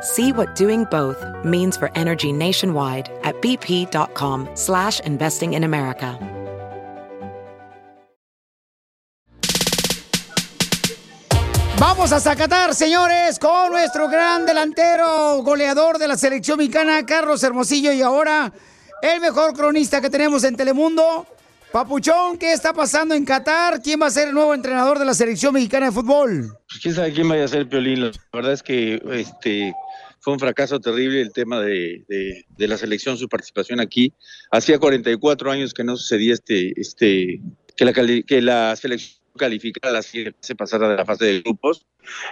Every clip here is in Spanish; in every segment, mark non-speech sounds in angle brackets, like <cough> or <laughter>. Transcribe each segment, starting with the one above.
See what doing both means for energy nationwide at bp.com slash investing in America. Vamos a Zacatar, señores, con nuestro gran delantero, goleador de la selección mexicana, Carlos Hermosillo, y ahora el mejor cronista que tenemos en Telemundo. Papuchón, ¿qué está pasando en Qatar? ¿Quién va a ser el nuevo entrenador de la selección mexicana de fútbol? Pues quién sabe quién vaya a ser Piolín. La verdad es que este fue un fracaso terrible el tema de, de, de la selección, su participación aquí. Hacía 44 años que no sucedía este, este, que la, que la selección calificara la se pasara de la fase de grupos.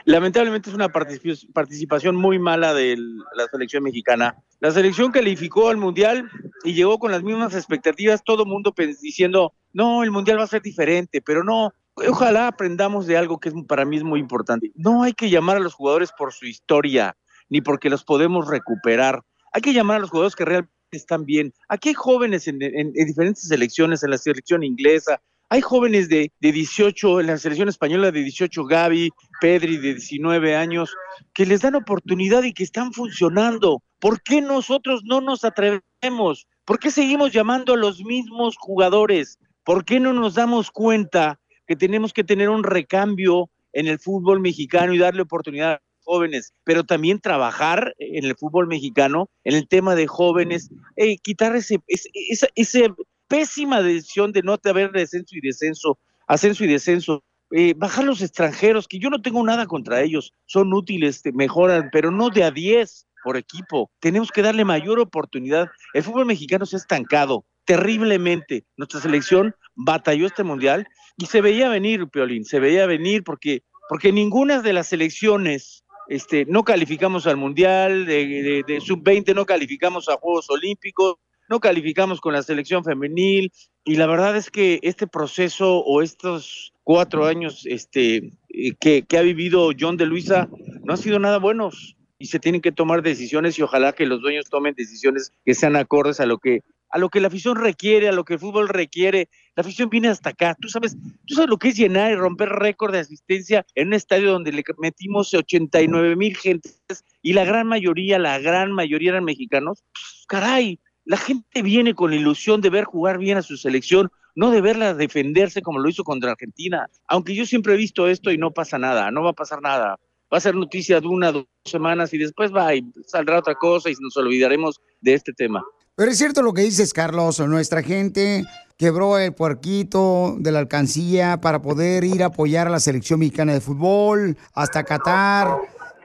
Lamentablemente es una particip- participación muy mala de la selección mexicana. La selección calificó al Mundial y llegó con las mismas expectativas, todo el mundo diciendo, no, el Mundial va a ser diferente, pero no, ojalá aprendamos de algo que es, para mí es muy importante. No hay que llamar a los jugadores por su historia, ni porque los podemos recuperar. Hay que llamar a los jugadores que realmente están bien. Aquí hay jóvenes en, en- en diferentes selecciones, en la selección inglesa, hay jóvenes de, de 18, en la selección española de 18, Gaby, Pedri de 19 años, que les dan oportunidad y que están funcionando. ¿Por qué nosotros no nos atrevemos? ¿Por qué seguimos llamando a los mismos jugadores? ¿Por qué no nos damos cuenta que tenemos que tener un recambio en el fútbol mexicano y darle oportunidad a los jóvenes, pero también trabajar en el fútbol mexicano, en el tema de jóvenes, eh, quitar ese, ese, pésima decisión de no haber descenso y descenso, ascenso y descenso, eh, bajar los extranjeros, que yo no tengo nada contra ellos, son útiles, te mejoran, pero no de a 10 por equipo. Tenemos que darle mayor oportunidad. El fútbol mexicano se ha estancado terriblemente. Nuestra selección batalló este mundial y se veía venir, Peolín, se veía venir porque, porque ninguna de las selecciones este, no calificamos al mundial, de, de- de sub-20 no calificamos a Juegos Olímpicos, no calificamos con la selección femenil y la verdad es que este proceso o estos cuatro años este, eh, que, ha vivido John de Luisa no han sido nada buenos y se tienen que tomar decisiones y ojalá que los dueños tomen decisiones que sean acordes a lo que a lo que la afición requiere, a lo que el fútbol requiere. La afición viene hasta acá. Tú sabes, tú sabes lo que es llenar y romper récord de asistencia en un estadio donde le metimos 89 mil gentes y la gran mayoría, la gran mayoría eran mexicanos. Pues, caray, la gente viene con la ilusión de ver jugar bien a su selección, no de verla defenderse como lo hizo contra Argentina. Aunque yo siempre he visto esto y no pasa nada, no va a pasar nada. Va a ser noticia de una, dos semanas y después va y saldrá otra cosa y nos olvidaremos de este tema. Pero es cierto lo que dices, Carlos. Nuestra gente quebró el puerquito de la alcancía para poder ir a apoyar a la selección mexicana de fútbol hasta Qatar.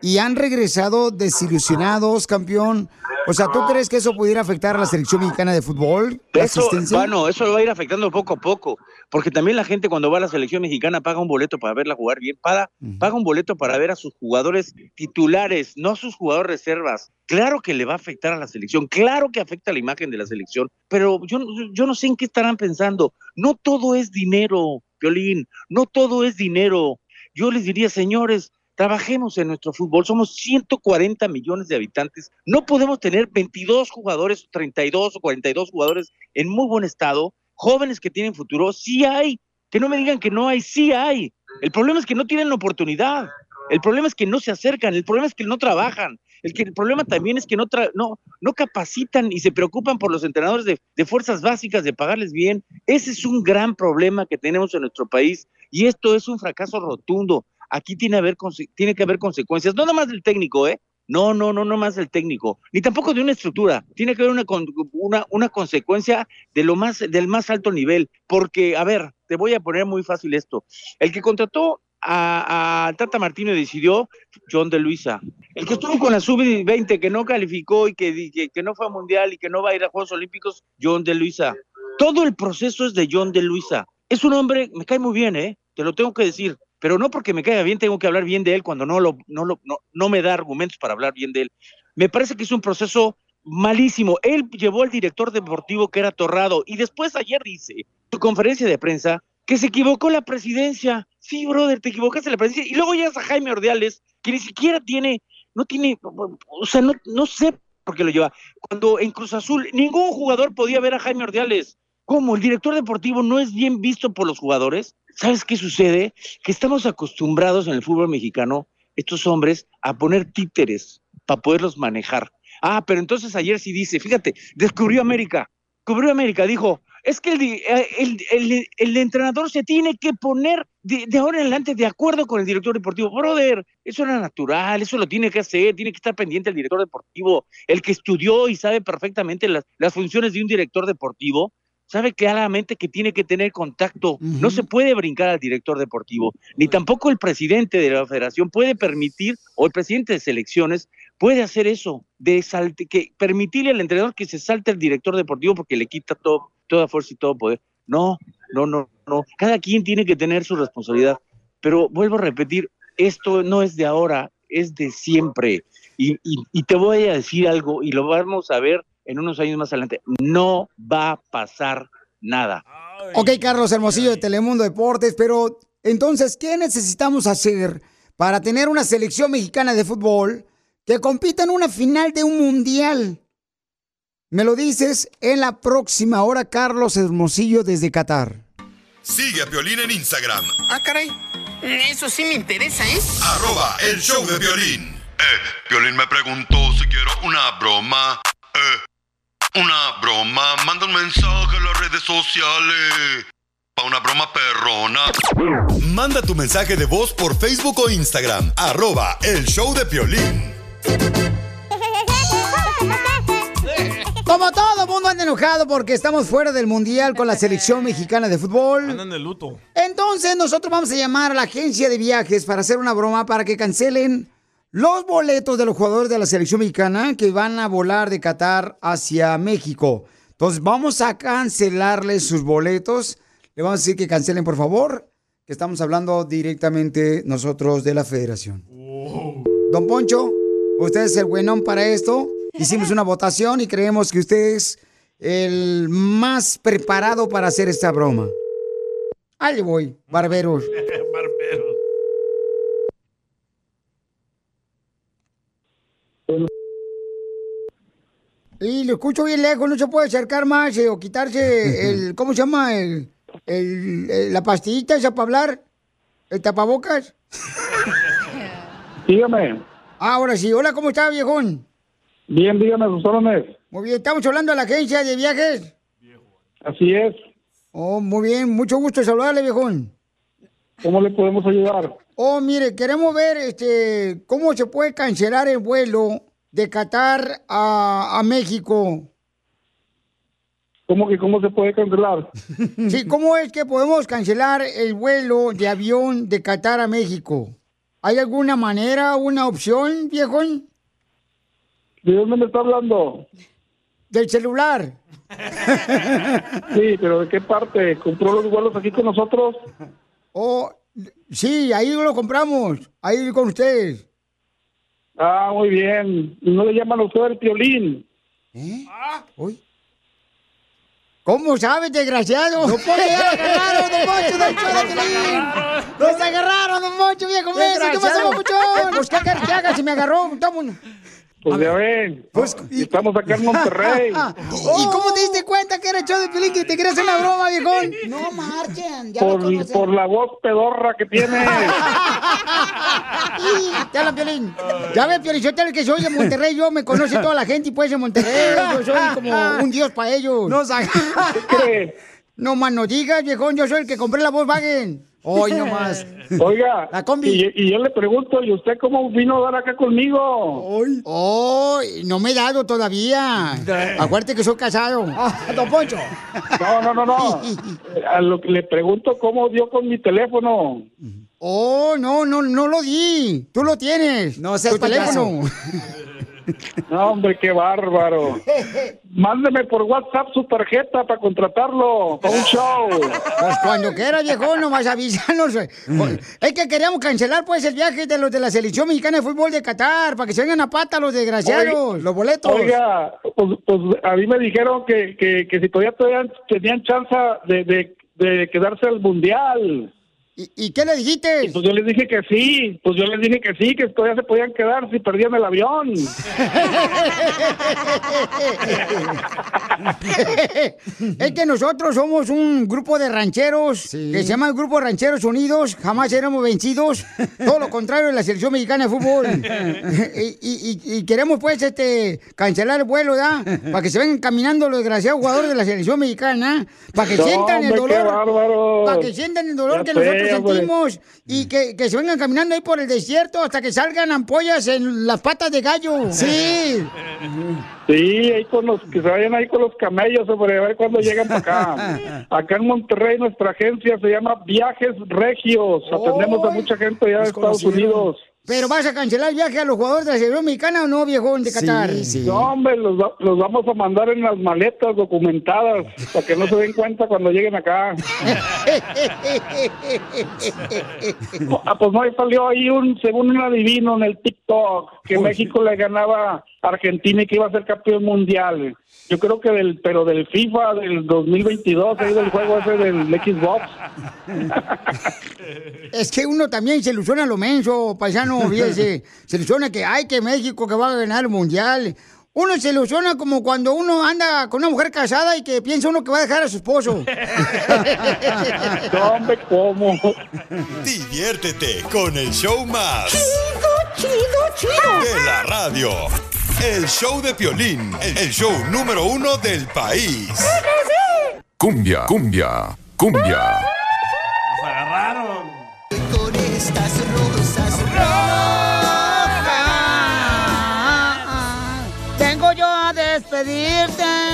Y han regresado desilusionados, campeón. O sea, ¿tú crees que eso pudiera afectar a la selección mexicana de fútbol? ¿La Eso, bueno, eso lo va a ir afectando poco a poco, porque también la gente cuando va a la selección mexicana paga un boleto para verla jugar bien, paga, paga un boleto para ver a sus jugadores titulares, no a sus jugadores reservas. Claro que le va a afectar a la selección, claro que afecta a la imagen de la selección, pero yo, yo no sé en qué estarán pensando. No todo es dinero, Violín, no todo es dinero. Yo les diría, señores, trabajemos en nuestro fútbol. Somos 140 millones de habitantes. No podemos tener 22 jugadores, 32 o 42 jugadores en muy buen estado, jóvenes que tienen futuro. Sí hay. Que no me digan que no hay, sí hay. El problema es que no tienen oportunidad. El problema es que no se acercan. El problema es que no trabajan. El, problema también es que no, tra- no, no capacitan y se preocupan por los entrenadores de, de fuerzas básicas, de pagarles bien. Ese es un gran problema que tenemos en nuestro país y esto es un fracaso rotundo aquí tiene, que haber consecuencias, no nada más del técnico, ¿eh? No, no, no, no más del técnico, ni tampoco de una estructura. Tiene que haber una, una, consecuencia de lo más, del más alto nivel. Porque, a ver, te voy a poner muy fácil esto. El que contrató a, Tata Martino decidió John de Luisa. El que estuvo con la sub-20, que no calificó y que, que, que, no fue a Mundial y que no va a ir a Juegos Olímpicos, John de Luisa. Todo el proceso es de John de Luisa. Es un hombre, me cae muy bien, ¿eh? Te lo tengo que decir. Pero no porque me caiga bien tengo que hablar bien de él cuando no, lo, no, lo, no, no me da argumentos para hablar bien de él. Me parece que es un proceso malísimo. Él llevó al director deportivo que era Torrado y después ayer dice, su conferencia de prensa, que se equivocó la presidencia. Sí, brother, te equivocaste la presidencia. Y luego ya a Jaime Ordiales, que ni siquiera tiene, no tiene, o sea, no, no sé por qué lo lleva. Cuando en Cruz Azul ningún jugador podía ver a Jaime Ordiales. ¿Cómo? ¿El director deportivo no es bien visto por los jugadores? ¿Sabes qué sucede? Que estamos acostumbrados en el fútbol mexicano, estos hombres, a poner títeres para poderlos manejar. Ah, pero entonces ayer sí dice, fíjate, descubrió América, descubrió América, dijo, es que eh, el, el, entrenador se tiene que poner de, ahora en adelante de acuerdo con el director deportivo. Brother, eso era natural, eso lo tiene que hacer, tiene que estar pendiente el director deportivo. El que estudió y sabe perfectamente las funciones de un director deportivo, sabe claramente que tiene que tener contacto. No se puede brincar al director deportivo, ni tampoco el presidente de la federación puede permitir, o el presidente de selecciones, puede hacer eso, de salte, que permitirle al entrenador que se salte al director deportivo porque le quita todo toda fuerza y todo poder. No, no, no, no. Cada quien tiene que tener su responsabilidad. Pero vuelvo a repetir, esto no es de ahora, es de siempre. Y, te voy a decir algo, y lo vamos a ver en unos años más adelante. No va a pasar nada. Ok, Carlos Hermosillo de Telemundo Deportes, pero entonces, ¿qué necesitamos hacer para tener una selección mexicana de fútbol que compita en una final de un mundial? Me lo dices en la próxima hora, Carlos Hermosillo desde Qatar. Sigue a Violín en Instagram. Ah, caray. Eso sí me interesa, ¿eh? Arroba el show de violín. Eh, Violín me preguntó si quiero una broma. Eh, una broma. Manda un mensaje a las redes sociales. Pa' una broma perrona. Manda tu mensaje de voz por Facebook o Instagram. Arroba el show de violín. Como todo mundo anda enojado porque estamos fuera del mundial con la selección mexicana de fútbol. Andan de luto. Entonces nosotros vamos a llamar a la agencia de viajes para hacer una broma para que cancelen los boletos de los jugadores de la selección mexicana que van a volar de Qatar hacia México. Entonces vamos a cancelarles sus boletos. Le vamos a decir que cancelen por favor, que estamos hablando directamente nosotros de la federación. Don Poncho, usted es el buenón para esto. Hicimos una votación y creemos que usted es el más preparado para hacer esta broma. Ahí voy, barberos. barberos. Y lo escucho bien lejos, no se puede acercar más eh, o quitarse el, <laughs> ¿cómo se llama? El, el, la pastillita esa para hablar, el tapabocas. Dígame. Ah, ahora sí, hola, ¿cómo está, viejón? Bien, dígame sus órdenes. Muy bien, estamos hablando de la agencia de viajes. Así es. Oh, muy bien, mucho gusto saludarle, viejón. ¿Cómo le podemos ayudar? Oh, mire, queremos ver este cómo se puede cancelar el vuelo de Qatar a, a México. ¿Cómo que cómo se puede cancelar? <laughs> sí, ¿cómo es que podemos cancelar el vuelo de avión de Qatar a México? ¿Hay alguna manera, una opción, viejón? ¿De dónde me está hablando? Del celular. <laughs> Sí, pero ¿de qué parte? ¿Compró los vuelos aquí con nosotros? Oh, sí, ahí lo compramos, ahí con ustedes. Ah, muy bien. ¿No le llaman a usted el piolín? ¿Eh? Ah. Uy. ¿Cómo sabes, desgraciado? ¡No puede <laughs> agarraron, don Mocho, del show ¡Nos agarraron, don Mocho, viejo ¿Qué pasó, Mocho? Pues, ¿qué que haga si me agarró? Toma pues ya ven, pues, estamos acá en Monterrey. <laughs> ¿Y cómo te diste cuenta que era el show de Piolín que te querías hacer una broma, viejón? No marchen. Ya por, por la voz pedorra que tiene. <laughs> te hablan, Piolín. Ya ves, Piolín, yo que soy de Monterrey, yo me conoce toda la gente y pues de Monterrey. Yo soy como un dios para ellos. No, ¿Qué crees? No, man, no digas, viejón, yo soy el que compré la Volkswagen. Hoy <laughs> nomás. Oiga, La combi. Y, y yo le pregunto, ¿y usted cómo vino a dar acá conmigo? Hoy. Hoy, no me he dado todavía. Acuérdate que soy casado. Ah, don Poncho. No, no, no, no. A lo que le pregunto, ¿cómo dio con mi teléfono? Oh, no, no, no lo di. Tú lo tienes. No seas Tu teléfono. <laughs> No, hombre, qué bárbaro. Mándeme por WhatsApp su tarjeta para contratarlo para un show. Pues cuando quiera, viejo, nomás avísanos. Es que queríamos cancelar, pues, el viaje de los de la selección mexicana de fútbol de Qatar, para que se vengan a pata los desgraciados, los boletos. Oiga, pues, pues, a mí me dijeron que, que, que si todavía tenían, tenían chance de, de, de quedarse al mundial. ¿Y, qué le dijiste? pues yo les dije que sí, pues yo les dije que sí, que todavía se podían quedar si perdían el avión. <laughs> es que nosotros somos un grupo de rancheros que se llama el Grupo Rancheros Unidos, jamás seremos vencidos, todo lo contrario de la selección mexicana de fútbol. <laughs> y, y- y queremos pues este cancelar el vuelo, ¿da? Para que se vengan caminando los desgraciados jugadores de la selección mexicana, para que No, sientan el dolor, para que sientan el dolor Ya que sé, nosotros sentimos y que, que se vengan caminando ahí por el desierto hasta que salgan ampollas en las patas de gallo. Sí. Sí, ahí con los, que se vayan ahí con los camellos, hombre, a ver cuándo llegan para acá. <laughs> Acá en Monterrey nuestra agencia se llama Viajes Regios. Atendemos a mucha gente allá de Estados Unidos. Pero vas a cancelar el viaje a los jugadores de la selección mexicana o no, viejón de Qatar. No, hombre, los, va- los vamos a mandar en las maletas documentadas para que no se den cuenta cuando lleguen acá. <laughs> Ah, pues no, ahí salió ahí un, según un adivino en el TikTok, que México le ganaba Argentina y que iba a ser campeón mundial. Yo creo que del, pero del FIFA del 2022, ahí del juego ese del Xbox. <laughs> Es que uno también se ilusiona lo menso, paisano, fíjese. Se ilusiona que, ay, que México que va a ganar el mundial. Uno se ilusiona como cuando uno anda con una mujer casada y que piensa uno que va a dejar a su esposo. <laughs> No, hombre, ¿cómo? Diviértete con el show más. Chido, chido, De la radio. El show de Piolín, el show número uno del país. Cumbia, cumbia, cumbia. Nos agarraron. Con estas rosas Vengo yo a despedirte.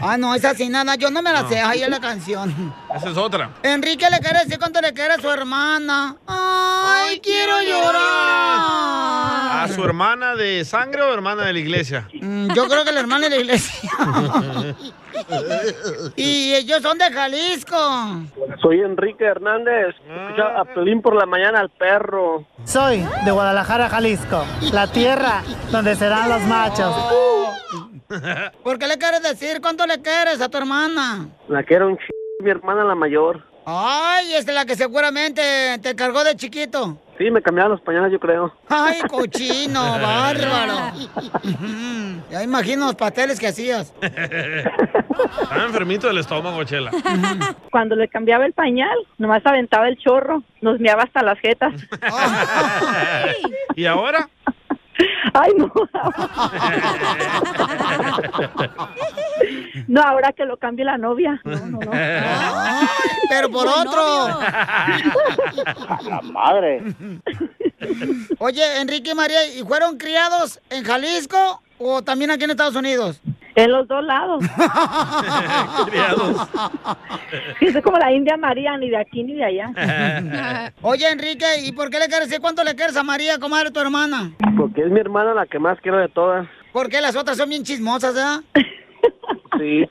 Ah, no, esa sin nada, yo no me la sé, ahí es la canción. Esa es otra. Enrique le quiere decir cuánto le quiere a su hermana. Ay, quiero llorar. ¿A su hermana de sangre o hermana de la iglesia? Mm, Yo creo que la hermana de la iglesia. <laughs> y ellos son de Jalisco. Soy Enrique Hernández. Escucha a Pelín por la mañana al perro. Soy de Guadalajara, Jalisco, la tierra donde serán los machos. <laughs> ¿Por qué le quieres decir cuánto le quieres a tu hermana? La quiero un ch... mi hermana la mayor. Ay, es la que seguramente te cargó de chiquito. Sí, me cambiaron los pañales, yo creo. Ay, <laughs> cochino, bárbaro. Ya imagino los pasteles que hacías. <laughs> Estaba enfermito del estómago, Chela. Cuando le cambiaba el pañal, nomás aventaba el chorro, nos meaba hasta las jetas. ¿Y ahora? Ay, no. <laughs> No, ahora que lo cambie la novia. No, no, no. pero por otro. La madre. Oye, Enrique y María, ¿y fueron criados en Jalisco o también aquí en Estados Unidos? En los dos lados. <laughs> Sí, soy como la India María, ni de aquí ni de allá. <laughs> Oye, Enrique, ¿y por qué le quieres decir cuánto le quieres a María, comadre, tu hermana? Porque es mi hermana la que más quiero de todas. ¿Por qué las otras son bien chismosas, ¿verdad? <laughs> Sí.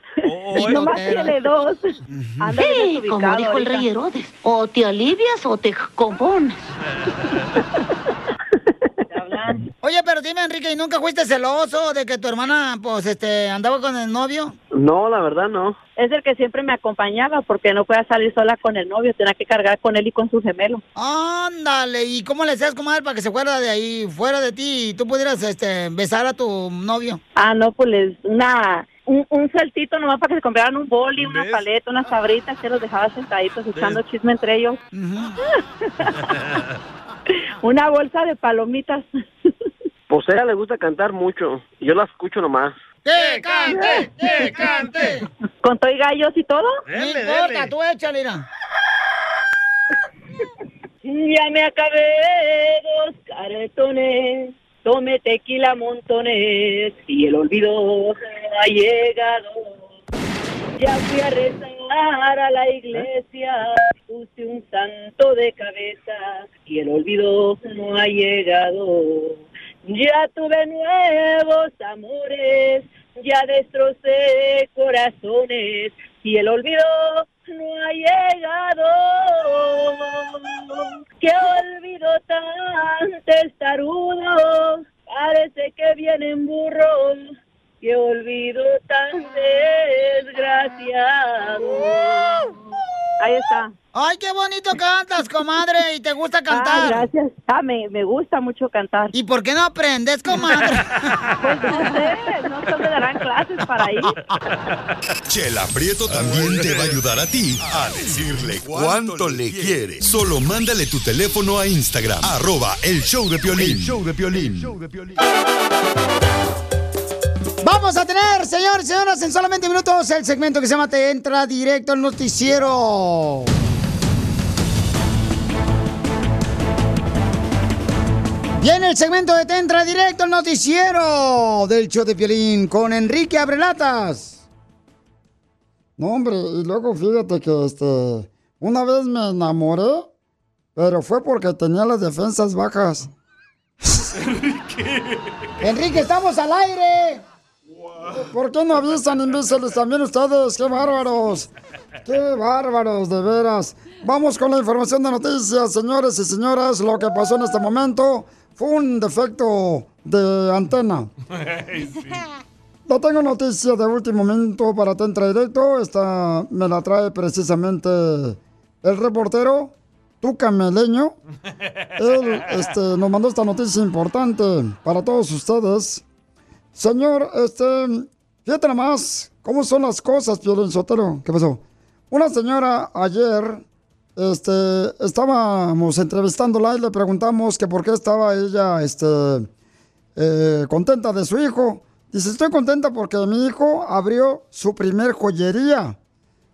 Nomás tiene dos. Anda Sí, como dijo el rey Herodes, o te alivias o te compones. Oye, pero dime, Enrique, ¿y nunca fuiste celoso de que tu hermana, pues, este, andaba con el novio? No, la verdad no. Es el que siempre me acompañaba porque no podía salir sola con el novio, tenía que cargar con él y con su gemelo. Ándale, ¿y cómo le hacías, comadre, para que se fuera de ahí, fuera de ti, y tú pudieras, este, besar a tu novio? Ah, no, pues les, una, un, un saltito nomás para que se compraran un boli, una ¿Ves? paleta, unas sabritas, que los dejaba sentaditos echando chisme entre ellos. <laughs> <laughs> una bolsa de palomitas. <laughs> Pues a ella le gusta cantar mucho. Yo la escucho nomás. ¡Que cante! ¡Que cante! ¿Con todo y gallos y todo? No importa, tú échale, mira. Ya me acabé dos cartones, tomé tequila montones y el olvido ha llegado. Ya fui a rezar a la iglesia, puse un santo de cabeza y el olvido no ha llegado. Ya tuve nuevos amores, ya destrocé corazones y el olvido no ha llegado. Que olvido tan testarudo, parece que vienen burros. Que olvido tan desgraciado. Ahí está. Ay, qué bonito cantas, comadre, y te gusta cantar. Ah, gracias. Ah, me, me gusta mucho cantar. ¿Y por qué no aprendes, comadre? <laughs> Pues no sé, no se me darán clases para ir. Chela Prieto también te va a ayudar a ti a decirle cuánto le quiere. Solo mándale tu teléfono a Instagram, arroba el show de Piolín. El show de Piolín. Vamos a tener, señores y señoras, en solamente minutos el segmento que se llama Te entra directo al noticiero. Viene el segmento de Te entra directo al noticiero del show de Piolín con Enrique Abrelatas. No, hombre, y luego fíjate que este, una vez me enamoré, pero fue porque tenía las defensas bajas. <laughs> Enrique, estamos al aire. ¿Por qué no avisan, imbéciles, también ustedes? ¡Qué bárbaros! ¡Qué bárbaros, de veras! Vamos con la información de noticias, señores y señoras. Lo que pasó en este momento fue un defecto de antena. <laughs> No tengo noticia de último momento para Te Entra Directo. Esta me la trae precisamente el reportero Tuca Meleño. <laughs> Él este, nos mandó esta noticia importante para todos ustedes. Señor, este, fíjate nomás cómo son las cosas, Piolín Sotero. ¿Qué pasó? Una señora ayer, este, estábamos entrevistándola y le preguntamos que por qué estaba ella, este, eh, contenta de su hijo. Dice, estoy contenta porque mi hijo abrió su primer joyería.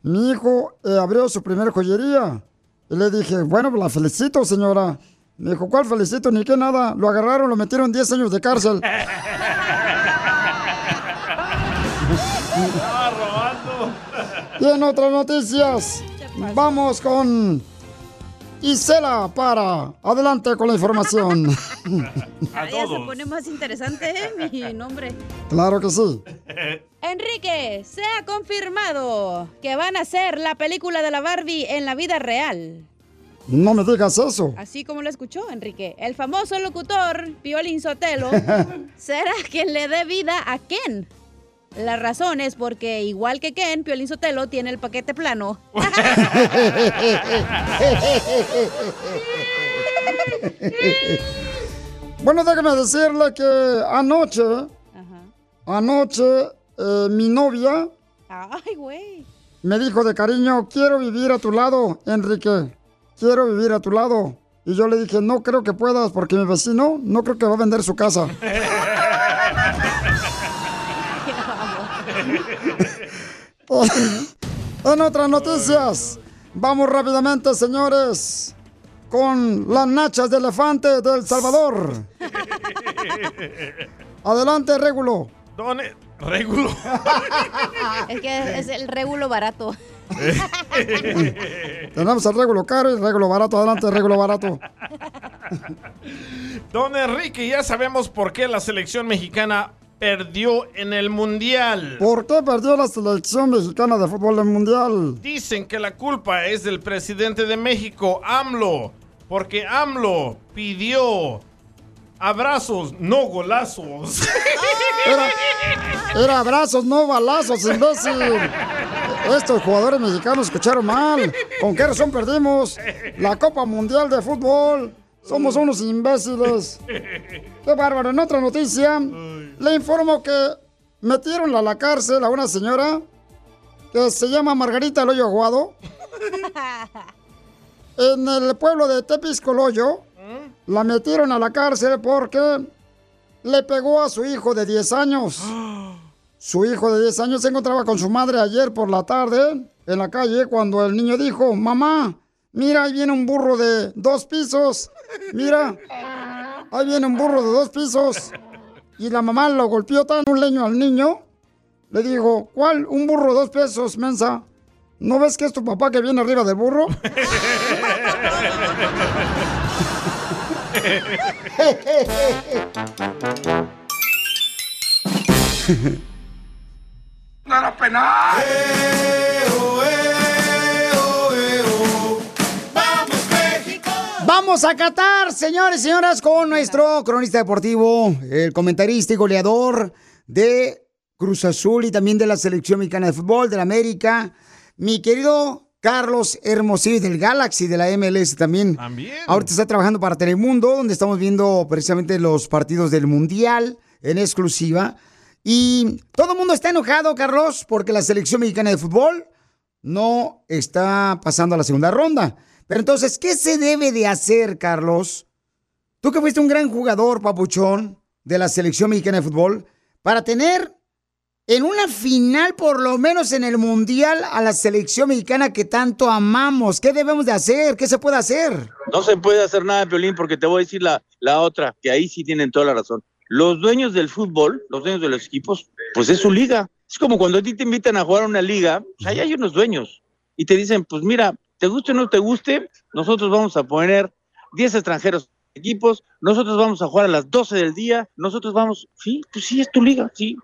Mi hijo eh, abrió su primer joyería. Y le dije, bueno, pues la felicito, señora. Me dijo, ¿cuál felicito? Ni que nada. Lo agarraron, lo metieron 10 años de cárcel. <laughs> Y en otras noticias, vamos con Isela para. Adelante con la información. <laughs> Ahora ya se pone más interesante ¿eh? mi nombre. claro que sí. Enrique, se ha confirmado que van a hacer la película de la Barbie en la vida real. No me digas eso. Así como lo escuchó, Enrique. El famoso locutor, Piolín Sotelo, <laughs> será quien le dé vida a Ken. La razón es porque, igual que Ken, Piolín Sotelo tiene el paquete plano. <laughs> <laughs> bueno, déjame decirle que anoche, anoche, eh, mi novia Ay, güey. me dijo de cariño, quiero vivir a tu lado, Enrique. Quiero vivir a tu lado. Y yo le dije, no creo que puedas porque mi vecino no creo que va a vender su casa. <laughs> <laughs> en otras noticias, vamos rápidamente, señores, con las nachas de elefante del Salvador. <laughs> Adelante, Régulo. ¿Dónde? Régulo. <laughs> Es que es el régulo barato. Tenemos el régulo caro y el régulo barato. Adelante, régulo barato. Don Enrique, ya sabemos por qué la selección mexicana perdió en el Mundial. ¿Por qué perdió la selección mexicana de fútbol en mundial? Dicen que la culpa es del presidente de México, AMLO, porque AMLO pidió abrazos, no golazos. <laughs> Era, era abrazos, no balazos, imbécil. Estos jugadores mexicanos escucharon mal. ¿Con qué razón perdimos la Copa Mundial de Fútbol? Somos unos imbéciles. Qué bárbaro. En otra noticia, le informo que metieron a la cárcel a una señora que se llama Margarita El Hoyo Aguado. <laughs> En el pueblo de Tepiscoloyo, la metieron a la cárcel porque le pegó a su hijo de 10 años. <gasps> Su hijo de 10 años se encontraba con su madre ayer por la tarde en la calle cuando el niño dijo, mamá, Mira, ahí viene un burro de dos pisos. Mira, ahí viene un burro de dos pisos. Y la mamá lo golpeó tan un leño al niño. Le dijo, ¿cuál? Un burro de dos pesos, mensa. ¿No ves que es tu papá que viene arriba del burro? <laughs> ¡No era penal! Vamos a Qatar, señores y señoras, con nuestro cronista deportivo, el comentarista y goleador de Cruz Azul y también de la selección mexicana de fútbol de la América, mi querido Carlos Hermosillo del Galaxy de la MLS también. También. Ahorita está trabajando para Telemundo, donde estamos viendo precisamente los partidos del Mundial en exclusiva. Y todo el mundo está enojado, Carlos, porque la selección mexicana de fútbol no está pasando a la segunda ronda. Pero entonces, ¿qué se debe de hacer, Carlos? Tú que fuiste un gran jugador, papuchón, de la selección mexicana de fútbol, para tener en una final, por lo menos en el Mundial, a la selección mexicana que tanto amamos. ¿Qué debemos de hacer? ¿Qué se puede hacer? No se puede hacer nada, Piolín, porque te voy a decir la, la otra, que ahí sí tienen toda la razón. Los dueños del fútbol, los dueños de los equipos, pues es su liga. Es como cuando a ti te invitan a jugar a una liga, pues ahí hay unos dueños. Y te dicen, pues mira, te guste o no te guste, nosotros vamos a poner 10 extranjeros equipos, nosotros vamos a jugar a las 12 del día, nosotros vamos, sí, pues sí, es tu liga, sí.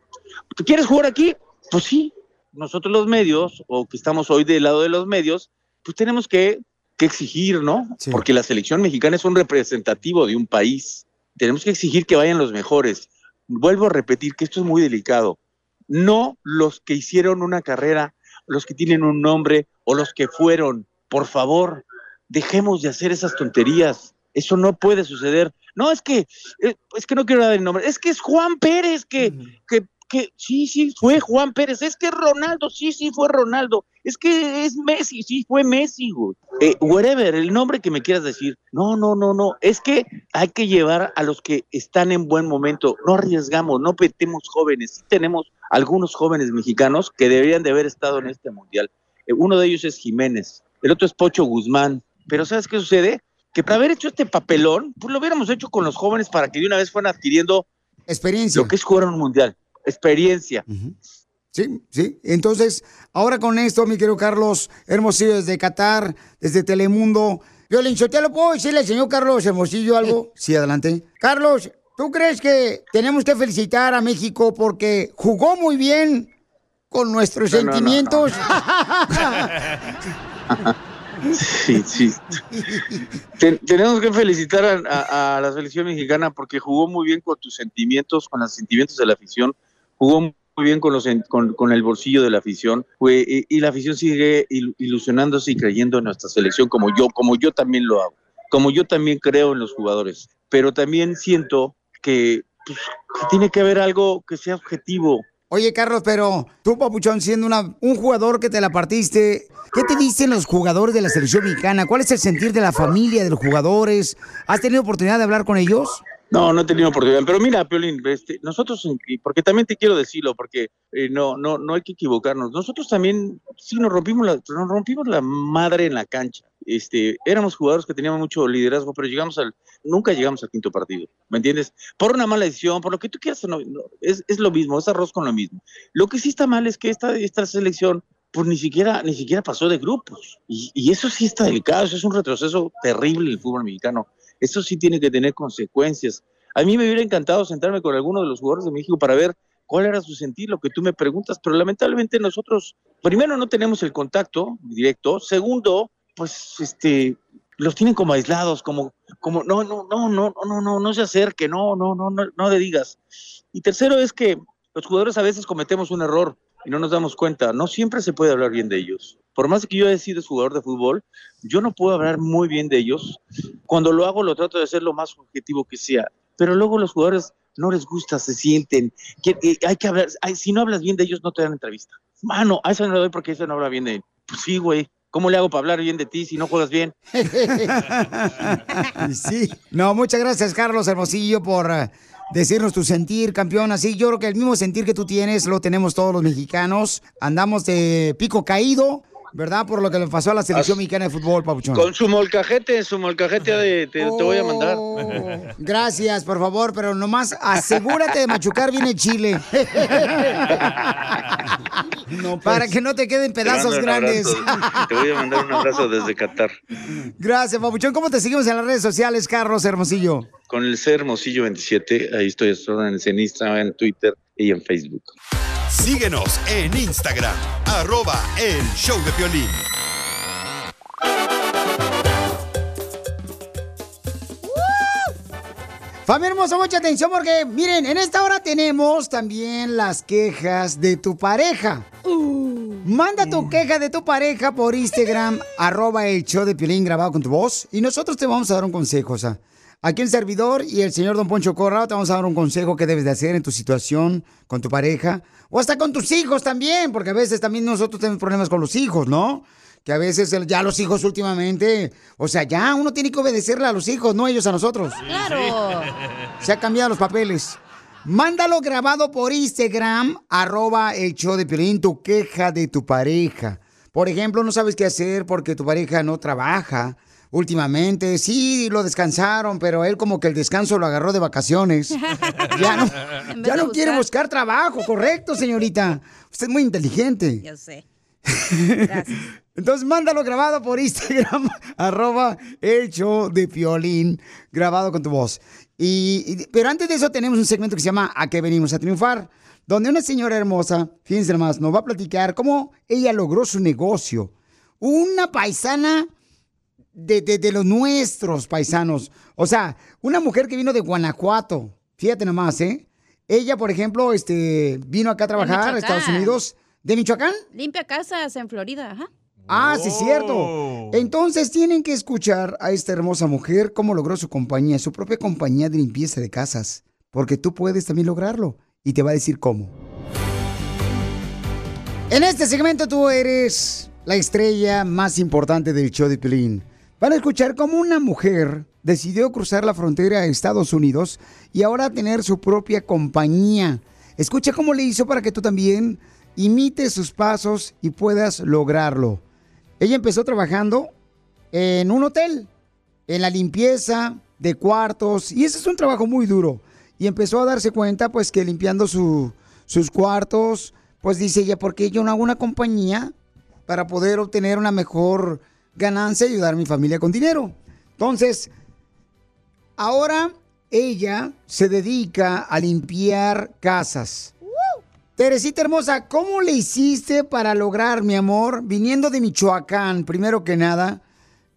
¿Tú quieres jugar aquí? Pues sí. Nosotros los medios, o que estamos hoy del lado de los medios, pues tenemos que, que exigir, ¿no? Porque la selección mexicana es un representativo de un país. Tenemos que exigir que vayan los mejores. Vuelvo a repetir que esto es muy delicado. No los que hicieron una carrera, los que tienen un nombre o los que fueron. Por favor, dejemos de hacer esas tonterías. Eso no puede suceder. No, es que, eh, es que no quiero dar el nombre. Es que es Juan Pérez que, que que sí, sí, fue Juan Pérez, es que Ronaldo, sí, sí, fue Ronaldo, es que es Messi, sí, fue Messi, güey. Eh, whatever, el nombre que me quieras decir. No, no, no, no, es que hay que llevar a los que están en buen momento, no arriesgamos, no petemos jóvenes, sí tenemos algunos jóvenes mexicanos que deberían de haber estado en este mundial. Eh, uno de ellos es Jiménez, el otro es Pocho Guzmán, pero ¿sabes qué sucede? Que para haber hecho este papelón, pues lo hubiéramos hecho con los jóvenes para que de una vez fueran adquiriendo experiencia. Lo que es jugar un mundial experiencia. Sí, sí. Entonces, ahora con esto, mi querido Carlos Hermosillo, desde Qatar, desde Telemundo. Violín, ¿te lo puedo decirle al señor Carlos Hermosillo algo? Sí, adelante. Carlos, ¿tú crees que tenemos que felicitar a México porque jugó muy bien con nuestros No, no, no, sentimientos? <laughs> Sí, sí. Ten- tenemos que felicitar a, a- a la selección mexicana porque jugó muy bien con tus sentimientos, con los sentimientos de la afición, jugó muy bien con, los, con, con el bolsillo de la afición fue- y, y la afición sigue il- ilusionándose y creyendo en nuestra selección como yo, como yo también lo hago, como yo también creo en los jugadores, pero también siento que, pues, que tiene que haber algo que sea objetivo, Oye, Carlos, pero tú, Papuchón, siendo una, un jugador que te la partiste, ¿qué te dicen los jugadores de la selección mexicana? ¿Cuál es el sentir de la familia, de los jugadores? ¿Has tenido oportunidad de hablar con ellos? No, no he tenido oportunidad. Pero mira, Piolín, este, nosotros, porque también te quiero decirlo, porque eh, no, no, no hay que equivocarnos. Nosotros también sí nos rompimos la, nos rompimos la madre en la cancha. Este, éramos jugadores que teníamos mucho liderazgo, pero llegamos al, nunca llegamos al quinto partido, ¿me entiendes? Por una mala decisión, por lo que tú quieras, no, no, es, es lo mismo, es arroz con lo mismo. Lo que sí está mal es que esta, esta selección, pues ni siquiera, ni siquiera pasó de grupos. Y, y eso sí está delicado, eso es un retroceso terrible en el fútbol mexicano. Eso sí tiene que tener consecuencias. A mí me hubiera encantado sentarme con alguno de los jugadores de México para ver cuál era su sentir, lo que tú me preguntas, pero lamentablemente nosotros, primero, no tenemos el contacto directo, segundo, pues, este, los tienen como aislados, como, como, no, no, no, no, no, no, no se acerque, no, no, no, no, no le digas. Y tercero es que los jugadores a veces cometemos un error y no nos damos cuenta. No siempre se puede hablar bien de ellos. Por más que yo haya sido jugador de fútbol, yo no puedo hablar muy bien de ellos. Cuando lo hago, lo trato de ser lo más objetivo que sea. Pero luego los jugadores no les gusta, se sienten. Que, hay que hablar. Si no hablas bien de ellos, no te dan entrevista. Mano, a eso no le doy porque eso no habla bien de él. Pues sí, güey. ¿Cómo le hago para hablar bien de ti si no juegas bien? <laughs> sí. No, muchas gracias, Carlos Hermosillo, por eh, decirnos tu sentir, campeón. Así, yo creo que el mismo sentir que tú tienes lo tenemos todos los mexicanos. Andamos de pico caído ¿verdad? Por lo que le pasó a la selección mexicana de fútbol, Papuchón. Con su molcajete, su molcajete de, te, te voy a mandar. Oh, Gracias, por favor, pero nomás asegúrate de machucar bien el chile. <laughs> Para que no te queden pedazos grandes. Te voy a mandar un abrazo desde Qatar. Gracias, Papuchón. ¿Cómo te seguimos en las redes sociales, Carlos Hermosillo? Con el C Hermosillo 27, ahí estoy órdenes en Instagram, en Twitter y en Facebook. Síguenos en Instagram, arroba el show de violín. Familia hermosa, mucha atención porque, miren, en esta hora tenemos también las quejas de tu pareja. Manda tu queja de tu pareja por Instagram, <laughs> arroba el show de Piolín grabado con tu voz. Y nosotros te vamos a dar un consejo, o sea, aquí el servidor y el señor Don Poncho Corrado te vamos a dar un consejo que debes de hacer en tu situación con tu pareja. O hasta con tus hijos también, porque a veces también nosotros tenemos problemas con los hijos, ¿no? Que a veces ya los hijos últimamente, o sea, ya uno tiene que obedecerle a los hijos, no ellos a nosotros. Claro. <laughs> Se han cambiado los papeles. Mándalo grabado por Instagram, arroba el show de Piolín, tu queja de tu pareja. Por ejemplo, no sabes qué hacer porque tu pareja no trabaja últimamente. Sí, lo descansaron, pero él como que el descanso lo agarró de vacaciones. <laughs> Ya no, ya no quiere buscar. trabajo, correcto, señorita. Usted es muy inteligente. Yo sé. <laughs> Entonces mándalo grabado por Instagram, <laughs> arroba el show de Piolín, grabado con tu voz. Y, y- pero antes de eso tenemos un segmento que se llama ¿A qué venimos a triunfar? Donde una señora hermosa, fíjense más, nos va a platicar cómo ella logró su negocio. Una paisana de, de- de los nuestros paisanos. O sea, una mujer que vino de Guanajuato. Fíjate nomás, ¿eh? Ella, por ejemplo, este, vino acá a trabajar a Estados. Unidos. ¿De Michoacán? Limpia casas en Florida, ajá. Ah, sí, es cierto. Entonces tienen que escuchar a esta hermosa mujer cómo logró su compañía, su propia compañía de limpieza de casas. Porque tú puedes también lograrlo. Y te va a decir cómo. En este segmento tú eres la estrella más importante del show de Pelín. Van a escuchar cómo una mujer decidió cruzar la frontera a Estados Unidos y ahora tener su propia compañía. Escucha cómo le hizo para que tú también imites sus pasos y puedas lograrlo. Ella empezó trabajando en un hotel, en la limpieza de cuartos, y ese es un trabajo muy duro. Y empezó a darse cuenta, pues, que limpiando su- sus cuartos, pues dice ella, ¿por qué yo no hago una compañía para poder obtener una mejor ganancia y ayudar a mi familia con dinero? Entonces, ahora ella se dedica a limpiar casas. Teresita hermosa, ¿cómo le hiciste para lograr, mi amor, viniendo de Michoacán, primero que nada?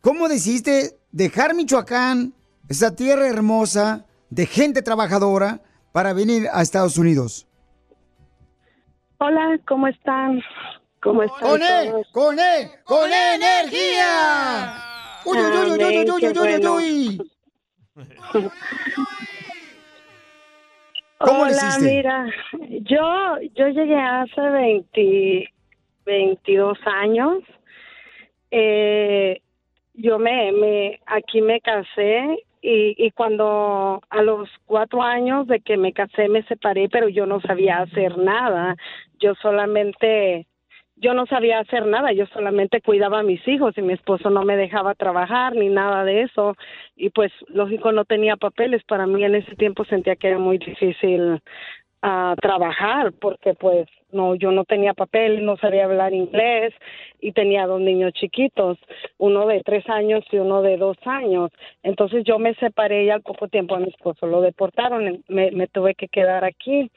¿Cómo decidiste dejar Michoacán, esa tierra hermosa, de gente trabajadora, para venir a Estados Unidos? Hola, ¿cómo están? ¿Cómo están? ¡Con E! todos? ¡Con E! ¡Con E energía! ¡Uy, uy, uy, uy, uy, uy, uy, uy, uy! <laughs> ¿Cómo le Hola, hiciste? mira, yo, yo llegué hace 20, 22 años. Eh, yo me, me, aquí me casé y, y cuando a los cuatro años de que me casé me separé, pero yo no sabía hacer nada. Yo solamente, yo no sabía hacer nada. Yo solamente cuidaba a mis hijos y mi esposo no me dejaba trabajar ni nada de eso. Y pues, lógico, no tenía papeles. Para mí en ese tiempo sentía que era muy difícil a trabajar porque pues no yo no tenía papel no sabía hablar inglés y tenía dos niños chiquitos uno de tres años y uno de dos años entonces yo me separé y al poco tiempo a mi esposo lo deportaron me, me tuve que quedar aquí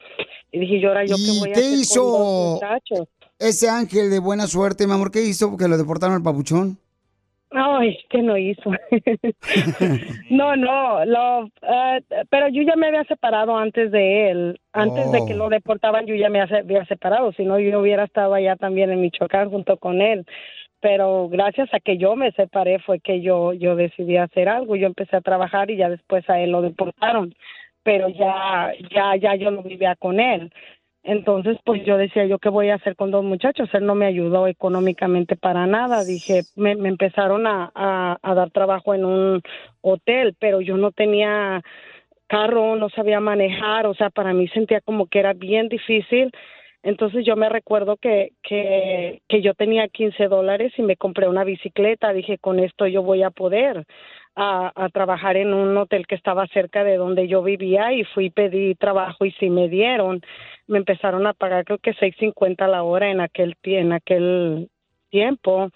y dije yo ahora yo qué ¿Y voy a con hizo dos muchachos ese ángel de buena suerte, mi amor? ¿Qué hizo? Porque lo deportaron al papuchón. Ay, ¿qué no hizo? <laughs> no, no, lo, eh, pero yo ya me había separado antes de él. Antes de que Oh. lo deportaban, yo ya me había separado. Si no, yo hubiera estado allá también en Michoacán junto con él. Pero gracias a que yo me separé fue que yo, yo decidí hacer algo. Yo empecé a trabajar y ya después a él lo deportaron. Pero ya, ya, ya yo no vivía con él. Entonces, pues yo decía, ¿yo qué voy a hacer con dos muchachos? Él no me ayudó económicamente para nada. Dije, me, me empezaron a, a, a dar trabajo en un hotel, pero yo no tenía carro, no sabía manejar, o sea, para mí sentía como que era bien difícil. Entonces yo me recuerdo que, que, que yo tenía 15 dólares y me compré una bicicleta. Dije, con esto yo voy a poder a, a trabajar en un hotel que estaba cerca de donde yo vivía y fui pedí trabajo y sí me dieron. Me empezaron a pagar creo que 6.50 la hora en aquel en aquel tiempo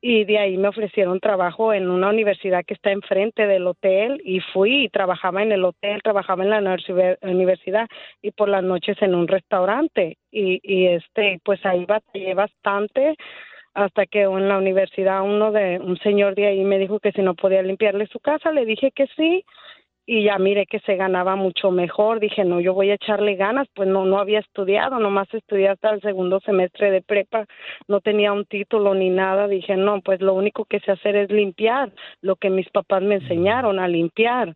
y de ahí me ofrecieron trabajo en una universidad que está enfrente del hotel y fui y trabajaba en el hotel, trabajaba en la universi- universidad y por las noches en un restaurante y, y este pues ahí batallé bastante hasta que en la universidad uno de un señor de ahí me dijo que si no podía limpiarle su casa, le dije que sí y ya miré que se ganaba mucho mejor, dije, no, yo voy a echarle ganas, pues no, no había estudiado, nomás estudié hasta el segundo semestre de prepa, no tenía un título ni nada, dije, no, pues lo único que sé hacer es limpiar, lo que mis papás me enseñaron a limpiar.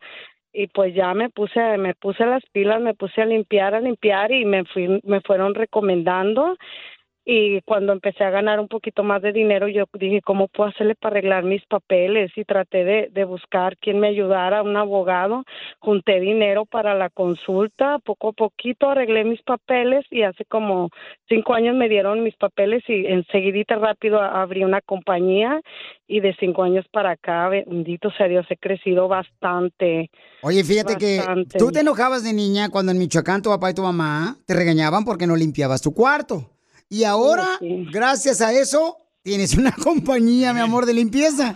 Y pues ya me puse, me puse las pilas, me puse a limpiar, a limpiar y me fui, me fueron recomendando y cuando empecé a ganar un poquito más de dinero yo dije cómo puedo hacerle para arreglar mis papeles y traté de, de buscar quien me ayudara un abogado junté dinero para la consulta poco a poquito arreglé mis papeles y hace como cinco años me dieron mis papeles y enseguidita rápido abrí una compañía y de cinco años para acá bendito sea Dios he crecido bastante Oye, fíjate Bastante. que tú te enojabas de niña cuando en Michoacán tu papá y tu mamá te regañaban porque no limpiabas tu cuarto. Y ahora, gracias a eso, tienes una <laughs> compañía, mi amor, de limpieza.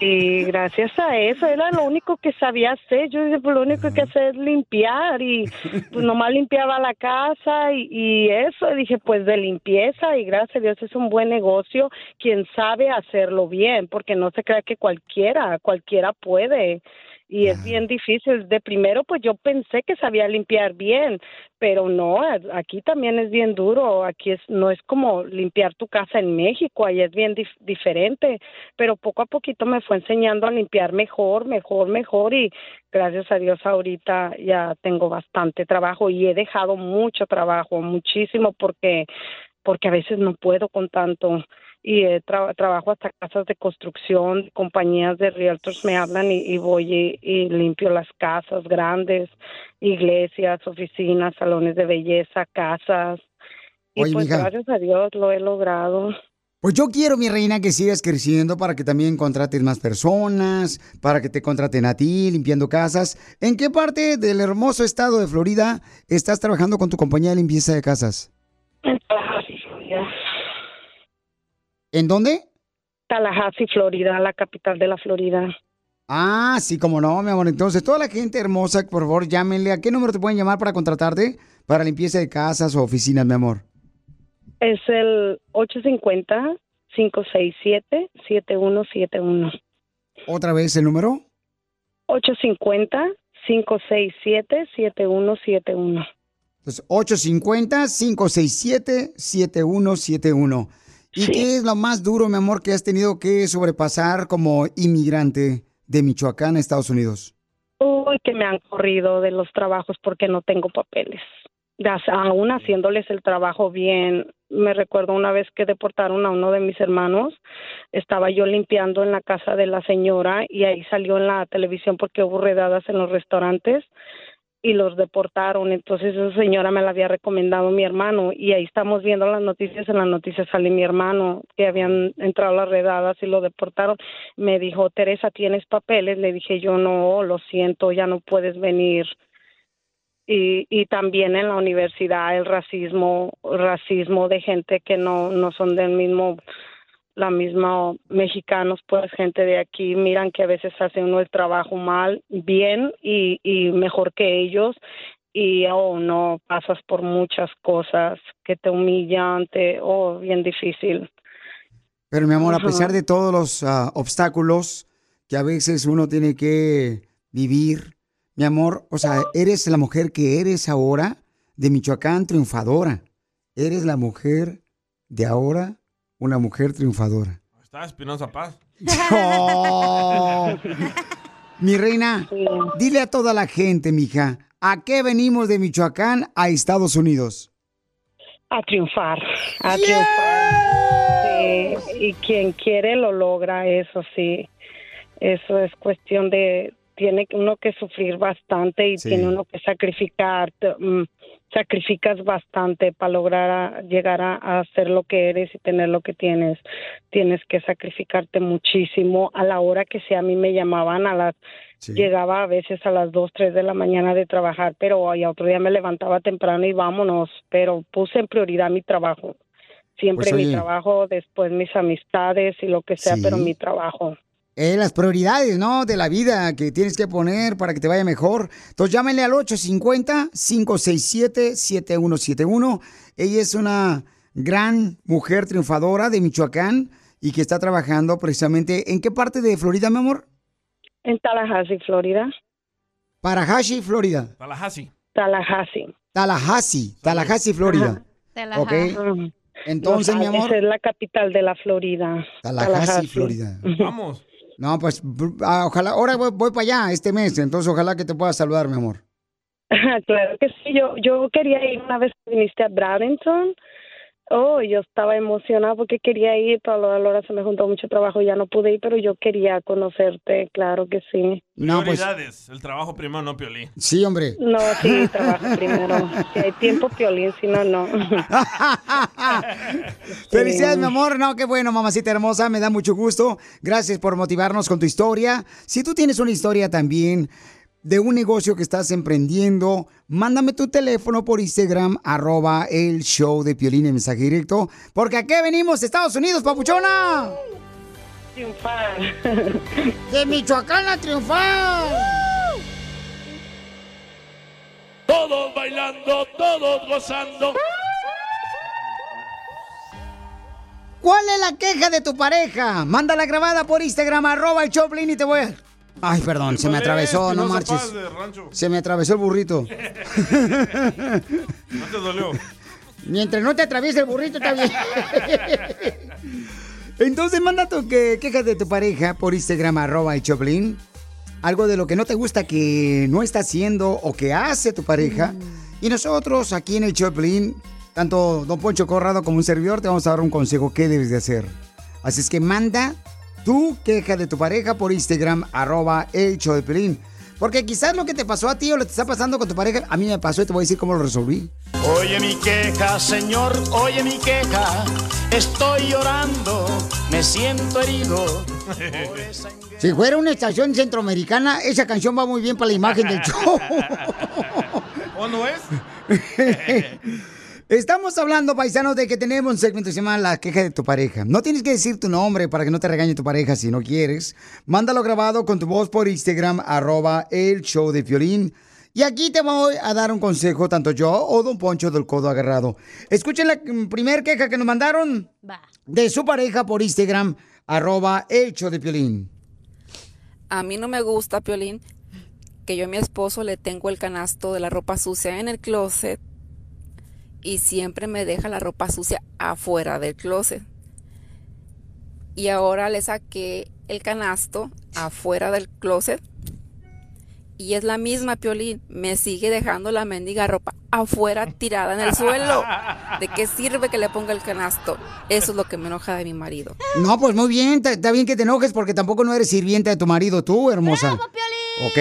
Y gracias a eso era lo único que sabía hacer. Yo dije, pues lo único que hacer es limpiar y pues nomás limpiaba la casa y, y eso. Y dije, pues de limpieza y gracias a Dios es un buen negocio. Quien sabe hacerlo bien, porque no se crea que cualquiera, cualquiera puede. Y es bien difícil. De primero, pues yo pensé que sabía limpiar bien, pero no, aquí también es bien duro. Aquí es no es como limpiar tu casa en México, ahí es bien dif- diferente. Pero poco a poquito me fue enseñando a limpiar mejor, mejor, mejor y gracias a Dios ahorita ya tengo bastante trabajo y he dejado mucho trabajo, muchísimo porque porque a veces no puedo con tanto y eh, tra- trabajo hasta casas de construcción, compañías de realtors me hablan y, y voy y, y limpio las casas grandes, iglesias, oficinas, salones de belleza, casas. Y pues mija. gracias a Dios lo he logrado. Pues yo quiero, mi reina, que sigas creciendo para que también contrates más personas, para que te contraten a ti limpiando casas. ¿En qué parte del hermoso estado de Florida estás trabajando con tu compañía de limpieza de casas? En. ¿En dónde? Tallahassee, Florida, la capital de la Florida. Ah, sí, como no, mi amor. Entonces, toda la gente hermosa, por favor, llámenle. ¿A qué número te pueden llamar para contratarte para limpieza de casas o oficinas, mi amor? Es el 850-567-7171. ¿Otra vez el número? 850-567-7171. Entonces, 850-567-7171. ¿Y qué es lo más duro, mi amor, que has tenido que sobrepasar como inmigrante de Michoacán a Estados Unidos? Uy, que me han corrido de los trabajos porque no tengo papeles. Aún haciéndoles el trabajo bien. Me recuerdo una vez que deportaron a uno de mis hermanos. Estaba yo limpiando en la casa de la señora y ahí salió en la televisión porque hubo redadas en los restaurantes y los deportaron. Entonces esa señora me la había recomendado mi hermano y ahí estamos viendo las noticias. En las noticias sale mi hermano que habían entrado las redadas y lo deportaron. Me dijo, Teresa, ¿tienes papeles? Le dije yo, no, lo siento, ya no puedes venir. Y, y también en la universidad el racismo, racismo de gente que no, no son del mismo la misma mexicanos, pues gente de aquí, miran que a veces hace uno el trabajo mal, bien y, y mejor que ellos y oh no, pasas por muchas cosas que te humillan, te, oh, bien difícil. Pero, mi amor, a pesar de todos los ah, obstáculos que a veces uno tiene que vivir, mi amor, o sea, eres la mujer que eres ahora de Michoacán triunfadora. Eres la mujer de ahora, una mujer triunfadora. Está Espinosa Paz. <laughs> Oh. Mi reina, dile a toda la gente, mija, ¿a qué venimos de Michoacán a Estados Unidos? A triunfar, a triunfar. Sí, y quien quiere lo logra, eso sí. Eso es cuestión de, tiene uno que sufrir bastante y Sí. tiene uno que sacrificar, mm, sacrificas bastante para lograr a- llegar a, a ser lo que eres y tener lo que tienes. Tienes que sacrificarte muchísimo. A la hora que sea, a mí me llamaban a las llegaba a veces a las 2, 3 de la mañana de trabajar, pero ay, otro día me levantaba temprano y vámonos, pero puse en prioridad mi trabajo. Siempre Pues, mi oye. trabajo, después mis amistades y lo que sea, Sí. pero mi trabajo. Eh, las prioridades, ¿no? De la vida que tienes que poner para que te vaya mejor. Entonces llámenle al 850-567-7171. Ella es una gran mujer triunfadora de Michoacán y que está trabajando precisamente. ¿En qué parte de Florida, mi amor? En Tallahassee, Florida. Parahashi, Florida. Tallahassee. Tallahassee. Tallahassee, Tallahassee, Florida. Ok. Entonces, mi amor. Es la capital de la Florida. Tallahassee, Florida. Vamos. No, pues ah, ojalá, ahora voy, voy para allá este mes, entonces ojalá que te pueda saludar, mi amor. <laughs> claro que sí, yo, yo quería ir una vez que viniste a Bradenton. Oh, yo estaba emocionada porque quería ir, pero a la hora se me juntó mucho trabajo y ya no pude ir, pero yo quería conocerte, claro que sí. No, pues Prioridades. El trabajo primero, no Piolín. sí, hombre. No, sí, trabajo <laughs> primero. Si hay tiempo, Piolín, si no, no. <laughs> Felicidades, mi amor. No, qué bueno, mamacita hermosa. Me da mucho gusto. Gracias por motivarnos con tu historia. Si tú tienes una historia también de un negocio que estás emprendiendo, mándame tu teléfono por Instagram, arroba el show de Piolín en mensaje directo. Porque aquí venimos, Estados Unidos, papuchona. Triunfar. <laughs> De Michoacán a triunfar. Todos bailando, todos gozando. ¿Cuál es la queja de tu pareja? Mándala grabada por Instagram, arroba el Choplin y te voy a... Ay, perdón, se me atravesó, no marches. Se me atravesó el burrito. <laughs> No te dolió. Mientras no te atraviese el burrito, está bien. Entonces manda tu que, quejas de tu pareja por Instagram, arroba el Choplin. Algo de lo que no te gusta que no está haciendo o que hace tu pareja. Y nosotros aquí en el Choplin, tanto Don Poncho Corrado como un servidor, te vamos a dar un consejo qué debes de hacer. Así es que manda tu queja de tu pareja por Instagram, arroba el show de Pelín. Porque quizás lo que te pasó a ti o lo que te está pasando con tu pareja, a mí me pasó y te voy a decir cómo lo resolví. Oye mi queja, señor, oye mi queja. Estoy llorando, me siento herido. <laughs> Si fuera una estación centroamericana, esa canción va muy bien para la imagen del <laughs> show. ¿O no es? <laughs> Estamos hablando, paisanos, de que tenemos un segmento que se llama La queja de tu pareja. No tienes que decir tu nombre para que no te regañe tu pareja si no quieres. Mándalo grabado con tu voz por Instagram, arroba el show de Piolín. Y aquí te voy a dar un consejo, tanto yo o Don Poncho del Codo Agarrado. Escuchen la primer queja que nos mandaron de su pareja por Instagram, arroba el show de Piolín. A mí no me gusta, Piolín, que yo a mi esposo le tengo el canasto de la ropa sucia en el closet y siempre me deja la ropa sucia afuera del closet. Y ahora le saqué el canasto afuera del closet y es la misma Piolín, me sigue dejando la mendiga ropa afuera tirada en el suelo. ¿De qué sirve que le ponga el canasto? Eso es lo que me enoja de mi marido. No, pues muy bien, está bien que te enojes porque tampoco no eres sirvienta de tu marido, tú, hermosa. ¿Ok?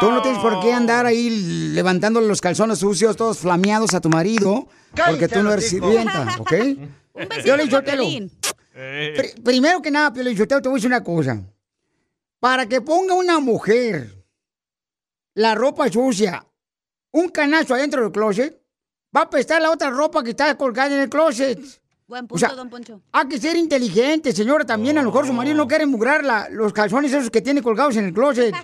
Tú no tienes por qué andar ahí levantándole los calzones sucios, todos flameados a tu marido, porque tú no eres sirvienta, <laughs> ¿ok? Piolín Sotelo. Pri- primero que nada, Piolín Sotelo, te voy a decir una cosa. Para que ponga una mujer la ropa sucia, un canasto adentro del closet, va a apestar la otra ropa que está colgada en el closet. Buen O punto, sea, don Poncho. Hay que ser inteligente, señora, también. A lo mejor su marido no quiere mugrar la- los calzones esos que tiene colgados en el closet.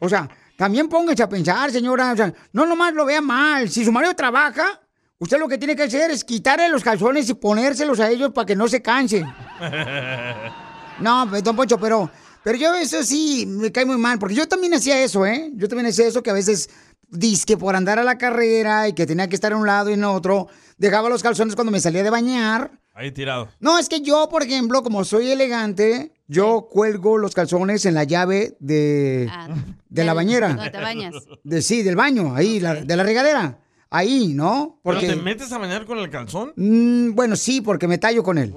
O sea, también póngase a pensar, señora. O sea, no nomás lo vea mal. Si su marido trabaja, usted lo que tiene que hacer es quitarle los calzones y ponérselos a ellos para que no se cansen. <laughs> No, pues, don Poncho, pero, pero yo eso sí me cae muy mal, porque yo también hacía eso, ¿eh? Yo también hacía eso que a veces disque por andar a la carrera y que tenía que estar en un lado y en otro, dejaba los calzones cuando me salía de bañar. Ahí tirado. No, es que yo, por ejemplo, como soy elegante, yo cuelgo los calzones en la llave de, de la bañera. Donde te bañas. De, sí, del baño, ahí, la- de la regadera. Ahí, ¿no? ¿Pero te metes a bañar con el calzón? Mm, bueno, sí, porque me tallo con él.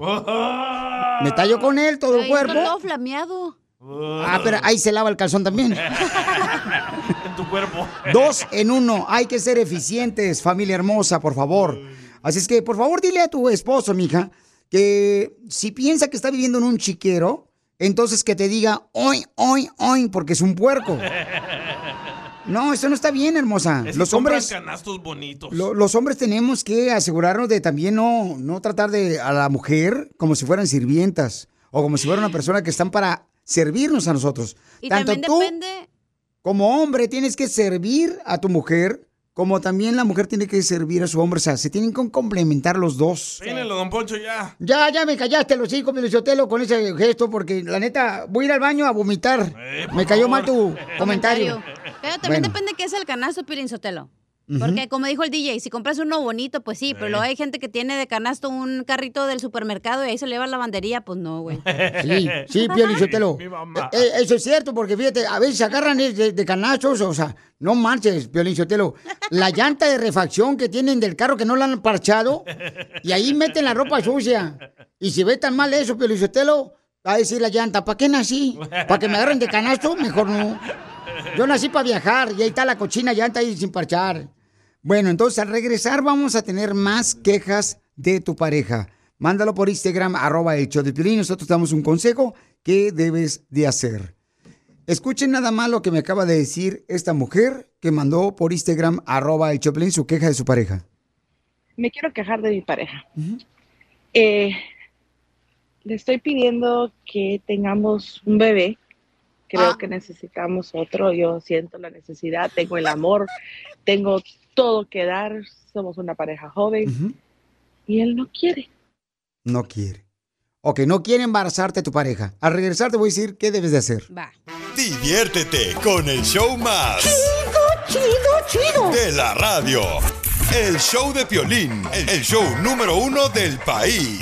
Me tallo con él todo el cuerpo. todo flameado. Ah, pero ahí se lava el calzón también. <laughs> en tu cuerpo. Dos en uno. Hay que ser eficientes, familia hermosa, por favor. Así es que, por favor, dile a tu esposo, mija, que si piensa que está viviendo en un chiquero, entonces que te diga, hoy, hoy, hoy, porque es un puerco. <laughs> No, eso no está bien, hermosa. Es que Los hombres, canastos bonitos. lo- los hombres tenemos que asegurarnos de también no, no tratar de a la mujer como si fueran sirvientas o como si fuera una persona que están para servirnos a nosotros. Y Tanto también tú depende, como hombre tienes que servir a tu mujer, como también la mujer tiene que servir a su hombre. O sea, se tienen que complementar los dos. Peínelo, don Poncho, ya. Ya, ya me callaste los hijos, Pelichotelo, con ese gesto, porque la neta, voy a ir al baño a vomitar. Eh, me cayó mal tu comentario. Pero también Bueno. depende qué es el canasto, Piolín Porque como dijo el DJ, si compras uno bonito, pues sí, pero luego hay gente que tiene de canasto un carrito del supermercado y ahí se le va la lavandería, pues no, güey. <laughs> Sí, sí. Mi mamá. Eh, eh, eso es cierto, porque fíjate, a veces se agarran de, canastos, o sea, no manches, Piolichotelo. La llanta de refacción que tienen del carro que no la han parchado, y ahí meten la ropa sucia. Y si ve tan mal eso, Piolichotelo, va a decir la llanta, ¿para qué nací? ¿Para que me agarren de canasto? Mejor no. Yo nací para viajar y ahí está la cochina llanta ahí sin parchar. Bueno, entonces al regresar vamos a tener más quejas de tu pareja. Mándalo por Instagram, arroba show de Piolín. Nosotros te damos un consejo que debes de hacer. Escuchen nada más lo que me acaba de decir esta mujer que mandó por Instagram, arroba de Piolín, su queja de su pareja. me quiero quejar de mi pareja. Eh, le estoy pidiendo que tengamos un bebé. Creo que necesitamos otro. Yo siento la necesidad, tengo el amor, tengo todo que dar. Somos una pareja joven y él no quiere. No quiere. Ok, no quiere embarazarte tu pareja. Al regresar te voy a decir qué debes de hacer. Va. Diviértete con el show más. Chido, chido, De la radio. El show de Piolín, el show número uno del país.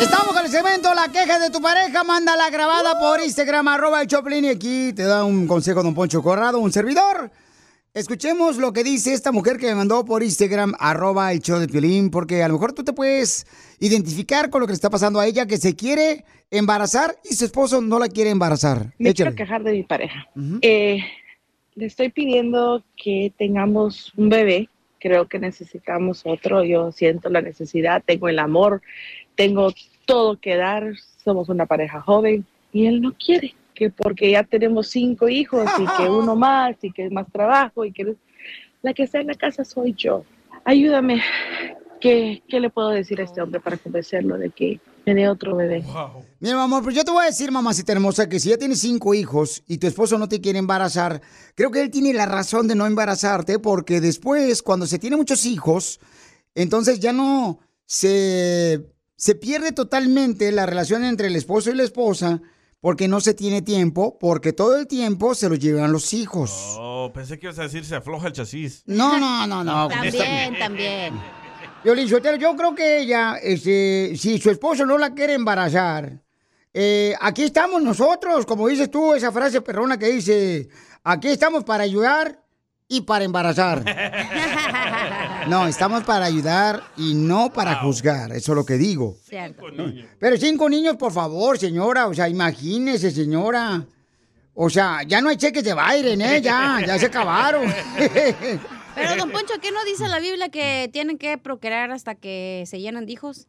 Estamos con el segmento La queja de tu pareja. Mándala grabada por Instagram, arroba el Choplin. Y aquí te da un consejo Don Poncho Corrado, un servidor. Escuchemos lo que dice esta mujer que me mandó por Instagram, arroba el show de Piolín, porque a lo mejor tú te puedes identificar con lo que le está pasando a ella, que se quiere embarazar y su esposo no la quiere embarazar. Me Échale. quiero quejar de mi pareja. Eh, le estoy pidiendo que tengamos un bebé. Creo que necesitamos otro. Yo siento la necesidad, tengo el amor, tengo todo que dar. Somos una pareja joven y él no quiere, que porque ya tenemos cinco hijos y que uno <laughs> más y que más trabajo y que la que está en la casa soy yo. Ayúdame. ¿Qué, qué le puedo decir a este hombre para convencerlo de que me dé otro bebé? Mira, mi amor, pues yo te voy a decir, mamacita hermosa, que si ya tienes cinco hijos y tu esposo no te quiere embarazar, creo que él tiene la razón de no embarazarte, porque después, cuando se tiene muchos hijos, entonces ya no se, se pierde totalmente la relación entre el esposo y la esposa, porque no se tiene tiempo, porque todo el tiempo se lo llevan los hijos. Oh, pensé que ibas a decir se afloja el chasis. No, no, no, no. <laughs> También, <laughs> también. Sotelo, yo creo que ella, este, si su esposo no la quiere embarazar, eh, aquí estamos nosotros, como dices tú, esa frase perrona que dice, aquí estamos para ayudar y para embarazar. <laughs> No, estamos para ayudar y no para juzgar, eso es lo que digo. Cierto. Pero cinco niños, por favor, señora, o sea, imagínese, señora. O sea, ya no hay cheques de Biden, ¿eh? Ya, ya se acabaron. Pero, don Poncho, ¿qué no dice la Biblia que tienen que procrear hasta que se llenan de hijos?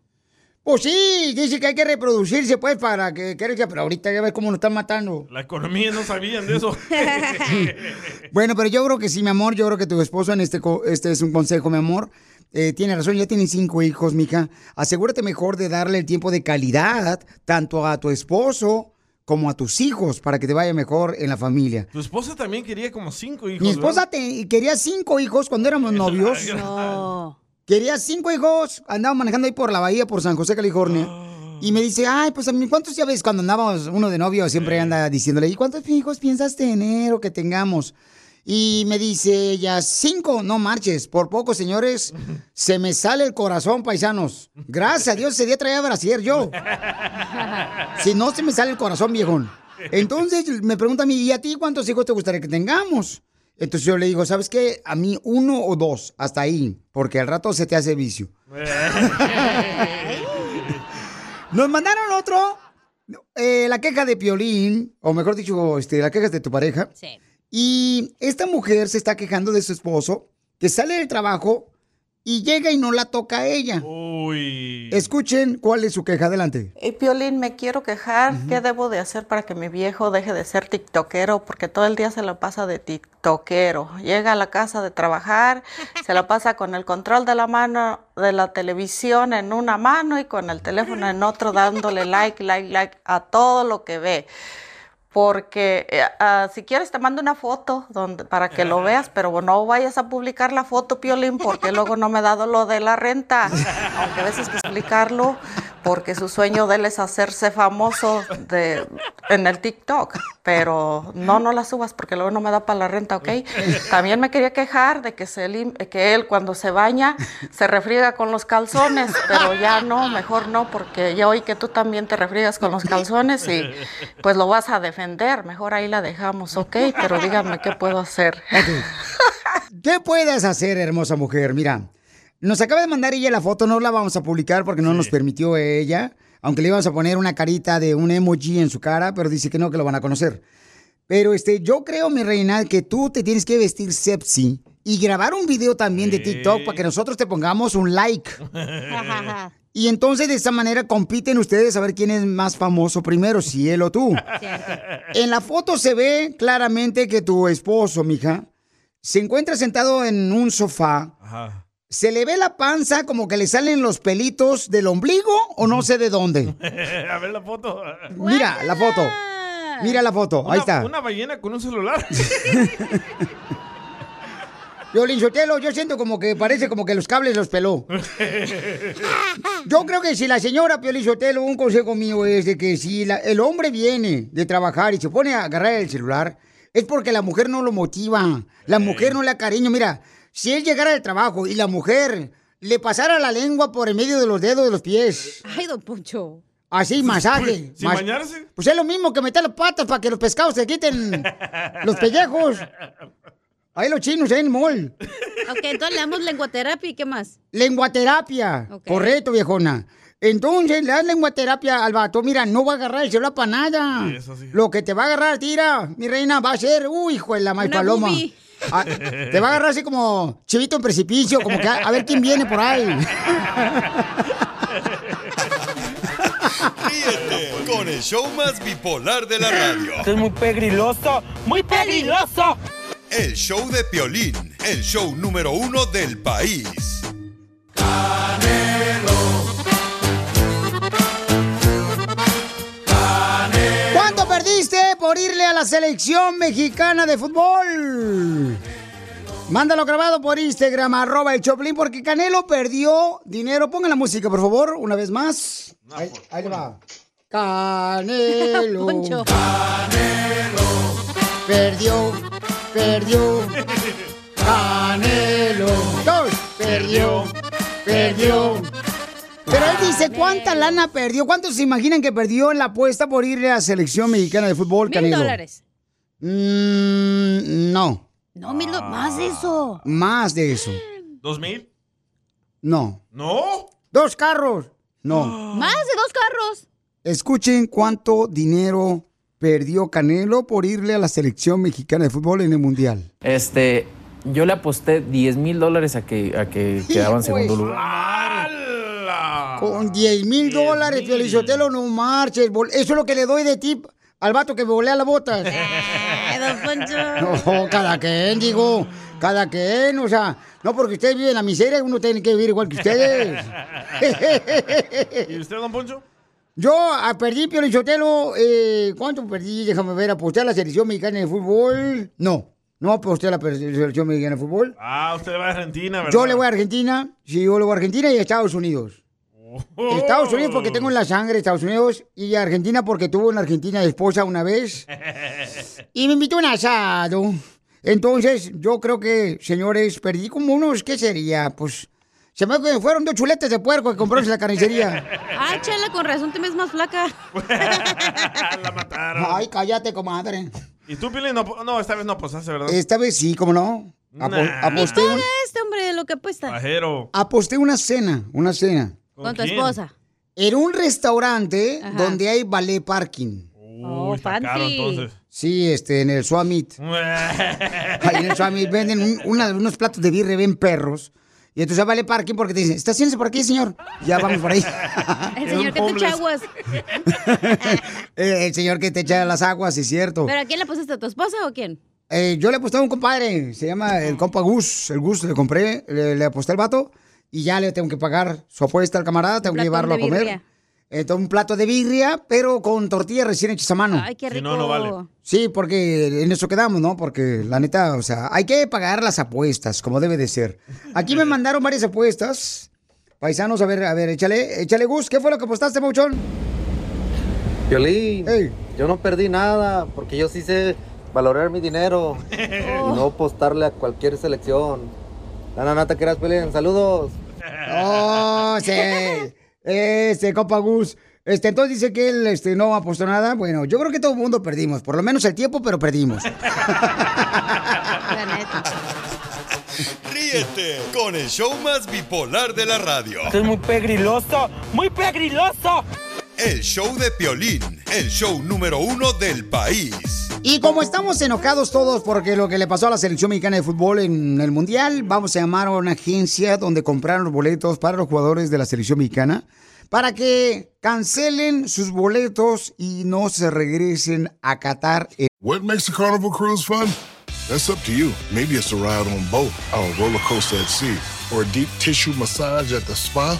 Pues sí, dice que hay que reproducirse, pues, para que crezca, pero ahorita ya ves cómo nos están matando. La economía no sabían de eso. <laughs> Bueno, pero yo creo que sí, mi amor, yo creo que tu esposo en este, este es un consejo, mi amor. Eh, tiene razón, ya tienen cinco hijos, mija. Asegúrate mejor de darle el tiempo de calidad tanto a tu esposo como a tus hijos para que te vaya mejor en la familia. Tu esposa también quería como cinco hijos. Mi esposa te- quería cinco hijos cuando éramos <laughs> novios. No. Quería cinco hijos, andaba manejando ahí por la bahía, por San José, California. Y me dice, ay, pues a mí, ¿cuántos ya ves cuando andábamos uno de novio? Siempre anda diciéndole, ¿y cuántos hijos piensas tener o que tengamos? Y me dice ella, cinco, no marches, por poco, señores, <laughs> se me sale el corazón, paisanos. Gracias a Dios, ese día traía brasier yo. <laughs> Si no, se me sale el corazón, viejón. <laughs> Entonces me pregunta a mí, ¿y a ti cuántos hijos te gustaría que tengamos? Entonces yo le digo, ¿sabes qué? A mí uno o dos, hasta ahí, porque al rato se te hace vicio. <laughs> Nos mandaron otro, eh, la queja de Piolín, o mejor dicho, este, la queja de tu pareja. Sí. Y esta mujer se está quejando de su esposo, que sale del trabajo y llega y no la toca a ella. Uy. Escuchen cuál es su queja. Adelante. Y Piolín, me quiero quejar. ¿Qué debo de hacer para que mi viejo deje de ser tiktokero? Porque todo el día se la pasa de tiktokero. Llega a la casa de trabajar, <laughs> se la pasa con el control de la mano de la televisión en una mano y con el teléfono en otro, dándole like, like, like a todo lo que ve. Porque ah, si quieres te mando una foto donde, para que lo veas, pero no vayas a publicar la foto, Piolín, porque luego no me he dado lo de la renta. <laughs> Aunque a veces que explicarlo, porque su sueño de él es hacerse famoso de, en el TikTok. Pero no, no la subas porque luego no me da para la renta, ¿ok? También me quería quejar de que, se lim- que él cuando se baña se refriega con los calzones, pero ya no, mejor no, porque ya oí que tú también te refriegas con los calzones y pues lo vas a defender. Mejor ahí la dejamos, ¿ok? Pero díganme qué puedo hacer. ¿Qué puedes hacer, hermosa mujer? Mira, nos acaba de mandar ella la foto, no la vamos a publicar porque no nos permitió ella, aunque le íbamos a poner una carita de un emoji en su cara, pero dice que no, que lo van a conocer. Pero este, yo creo, mi reina, que tú te tienes que vestir sexy y grabar un video también de TikTok para que nosotros te pongamos un like. <laughs> Y entonces de esa manera compiten ustedes a ver quién es más famoso primero, si él o tú. <laughs> En la foto se ve claramente que tu esposo, mija, se encuentra sentado en un sofá. Ajá. Se le ve la panza como que le salen los pelitos del ombligo o no sé de dónde. <laughs> a ver la foto. Mira la foto. Mira la foto. Ahí Una- está. Una ballena con un celular. <laughs> Sotelo, yo siento como que parece como que los cables los peló. <laughs> Yo creo que si la señora Piolín Sotelo, un consejo mío es de que si la- el hombre viene de trabajar y se pone a agarrar el celular, es porque la mujer no lo motiva. La mujer no le da cariño. Mira, si él llegara del trabajo y la mujer le pasara la lengua por el medio de los dedos de los pies, Ay, don Poncho. así, masaje. ¿Sin mas- bañarse? Pues es lo mismo que meter las patas para que los pescados se quiten los pellejos. Ahí los chinos, en el mall. Ok, entonces le damos lenguaterapia y qué más. Lenguaterapia. Correcto, viejona. Entonces, le das lenguaterapia al vato. Mira, no va a agarrar el celular para nada. Lo que te va a agarrar, tira, mi reina, va a ser, uy, hijo de la maíz Una Ah, te va a agarrar así como chivito en precipicio, como que a, a ver quién viene por ahí. Ríete con el show más bipolar de la radio. Esto es muy pegriloso, muy peligroso. El show de Piolín, el show número uno del país. ¿Cuánto por irle a la selección mexicana de fútbol? Mándalo grabado por Instagram, arroba el Choplin, porque Canelo perdió dinero. Pongan la música, por favor, una vez más. Ahí, ahí le va. Canelo. <laughs> Poncho. Perdió, perdió. <laughs> Canelo. Dos. Perdió, perdió. Pero él dice, ¿cuánta lana perdió? ¿Cuántos se imaginan que perdió en la apuesta por irle a la selección mexicana de fútbol, Mil Canelo? dólares. Mm, no, No, mil do- más de eso. más de eso. ¿Dos mil? No. ¿No? Dos carros. No. <gasps> Más de dos carros. Escuchen cuánto dinero perdió Canelo por irle a la selección mexicana de fútbol en el Mundial. Este, yo le aposté 10 mil dólares a que, a que quedaba en <laughs> segundo lugar. Con 10 mil dólares, Piolizotelo, no marches. Eso es lo que le doy de tip al vato que me volea las botas. <laughs> Eh, don Poncho. No, cada quien, digo. Cada quien, o sea, no porque ustedes viven la miseria, uno tiene que vivir igual que ustedes. <laughs> ¿Y usted, don Poncho? Yo ah, perdí, Piolichotelo, eh, ¿cuánto perdí? Déjame ver, aposté a la selección mexicana de fútbol. No, No, pues usted la selección mexicana de fútbol. Ah, usted le va a Argentina, ¿verdad? Yo le voy a Argentina, sí, yo le voy a Argentina y a Estados Unidos. Estados Unidos porque tengo en la sangre de Estados Unidos y Argentina porque tuvo una Argentina de esposa una vez y me invitó a un asado. Entonces, yo creo que, señores, perdí como unos, ¿qué sería? Pues, se me fueron dos chuletes de puerco que compró en la carnicería. Ay, chela, con razón te ves más flaca. <laughs> Ay, cállate, comadre. ¿Y tú, Piolín? No, no, esta vez no apostaste, ¿verdad? Esta vez sí, ¿cómo no? Apo- Nah. aposté, Paga un- este hombre de lo que apuesta. Pajero. aposté una cena, una cena. Con tu esposa. En un restaurante Ajá. donde hay ballet parking. Oh, está caro, entonces. Sí, este, en el Swamit. <laughs> Ahí en el Swamit venden un- una- unos platos de birre bien perros. Y entonces vale parking porque te dicen, estaciónese por aquí, señor. Ya vamos por ahí. <laughs> El señor que te echa aguas. <laughs> Eh, el señor que te echa las aguas, sí es cierto. ¿Pero a quién le pusiste? ¿A tu esposa o quién? Eh, yo le aposté a un compadre, se llama el compa Gus. El Gus le compré, le, le aposté al vato y ya le tengo que pagar su apuesta al camarada, tengo que llevarlo a comer. birria. Entonces, un plato de birria, pero con tortillas recién hechas a mano. Ay, qué rico. Si no, no vale. Sí, porque en eso quedamos, ¿no? Porque la neta, o sea, hay que pagar las apuestas, como debe de ser. Aquí me <laughs> mandaron varias apuestas. Paisanos, a ver, a ver, échale, échale Gus, ¿qué fue lo que apostaste, Mauchón? Violín, yo no perdí nada porque yo sí sé valorar mi dinero <laughs> y no apostarle a cualquier selección. No, no, no te creas. Saludos. Oh, sí. Este, compa Gus. Este, entonces dice que él este, no apostó nada. Bueno, yo creo que todo el mundo perdimos. Por lo menos el tiempo, pero perdimos. <laughs> Ríete con el show más bipolar de la radio. Esto es muy pegriloso, muy pegriloso. El show de Piolín, el show número uno del país. Y como estamos enojados todos porque lo que le pasó a la selección mexicana de fútbol en el Mundial, vamos a llamar a una agencia donde compraron los boletos para los jugadores de la selección mexicana para que cancelen sus boletos y no se regresen a Qatar. What makes a carnival cruise fun? That's up to you. Maybe it's a ride on boat, or a roller coaster at sea, or a deep tissue massage at the spa.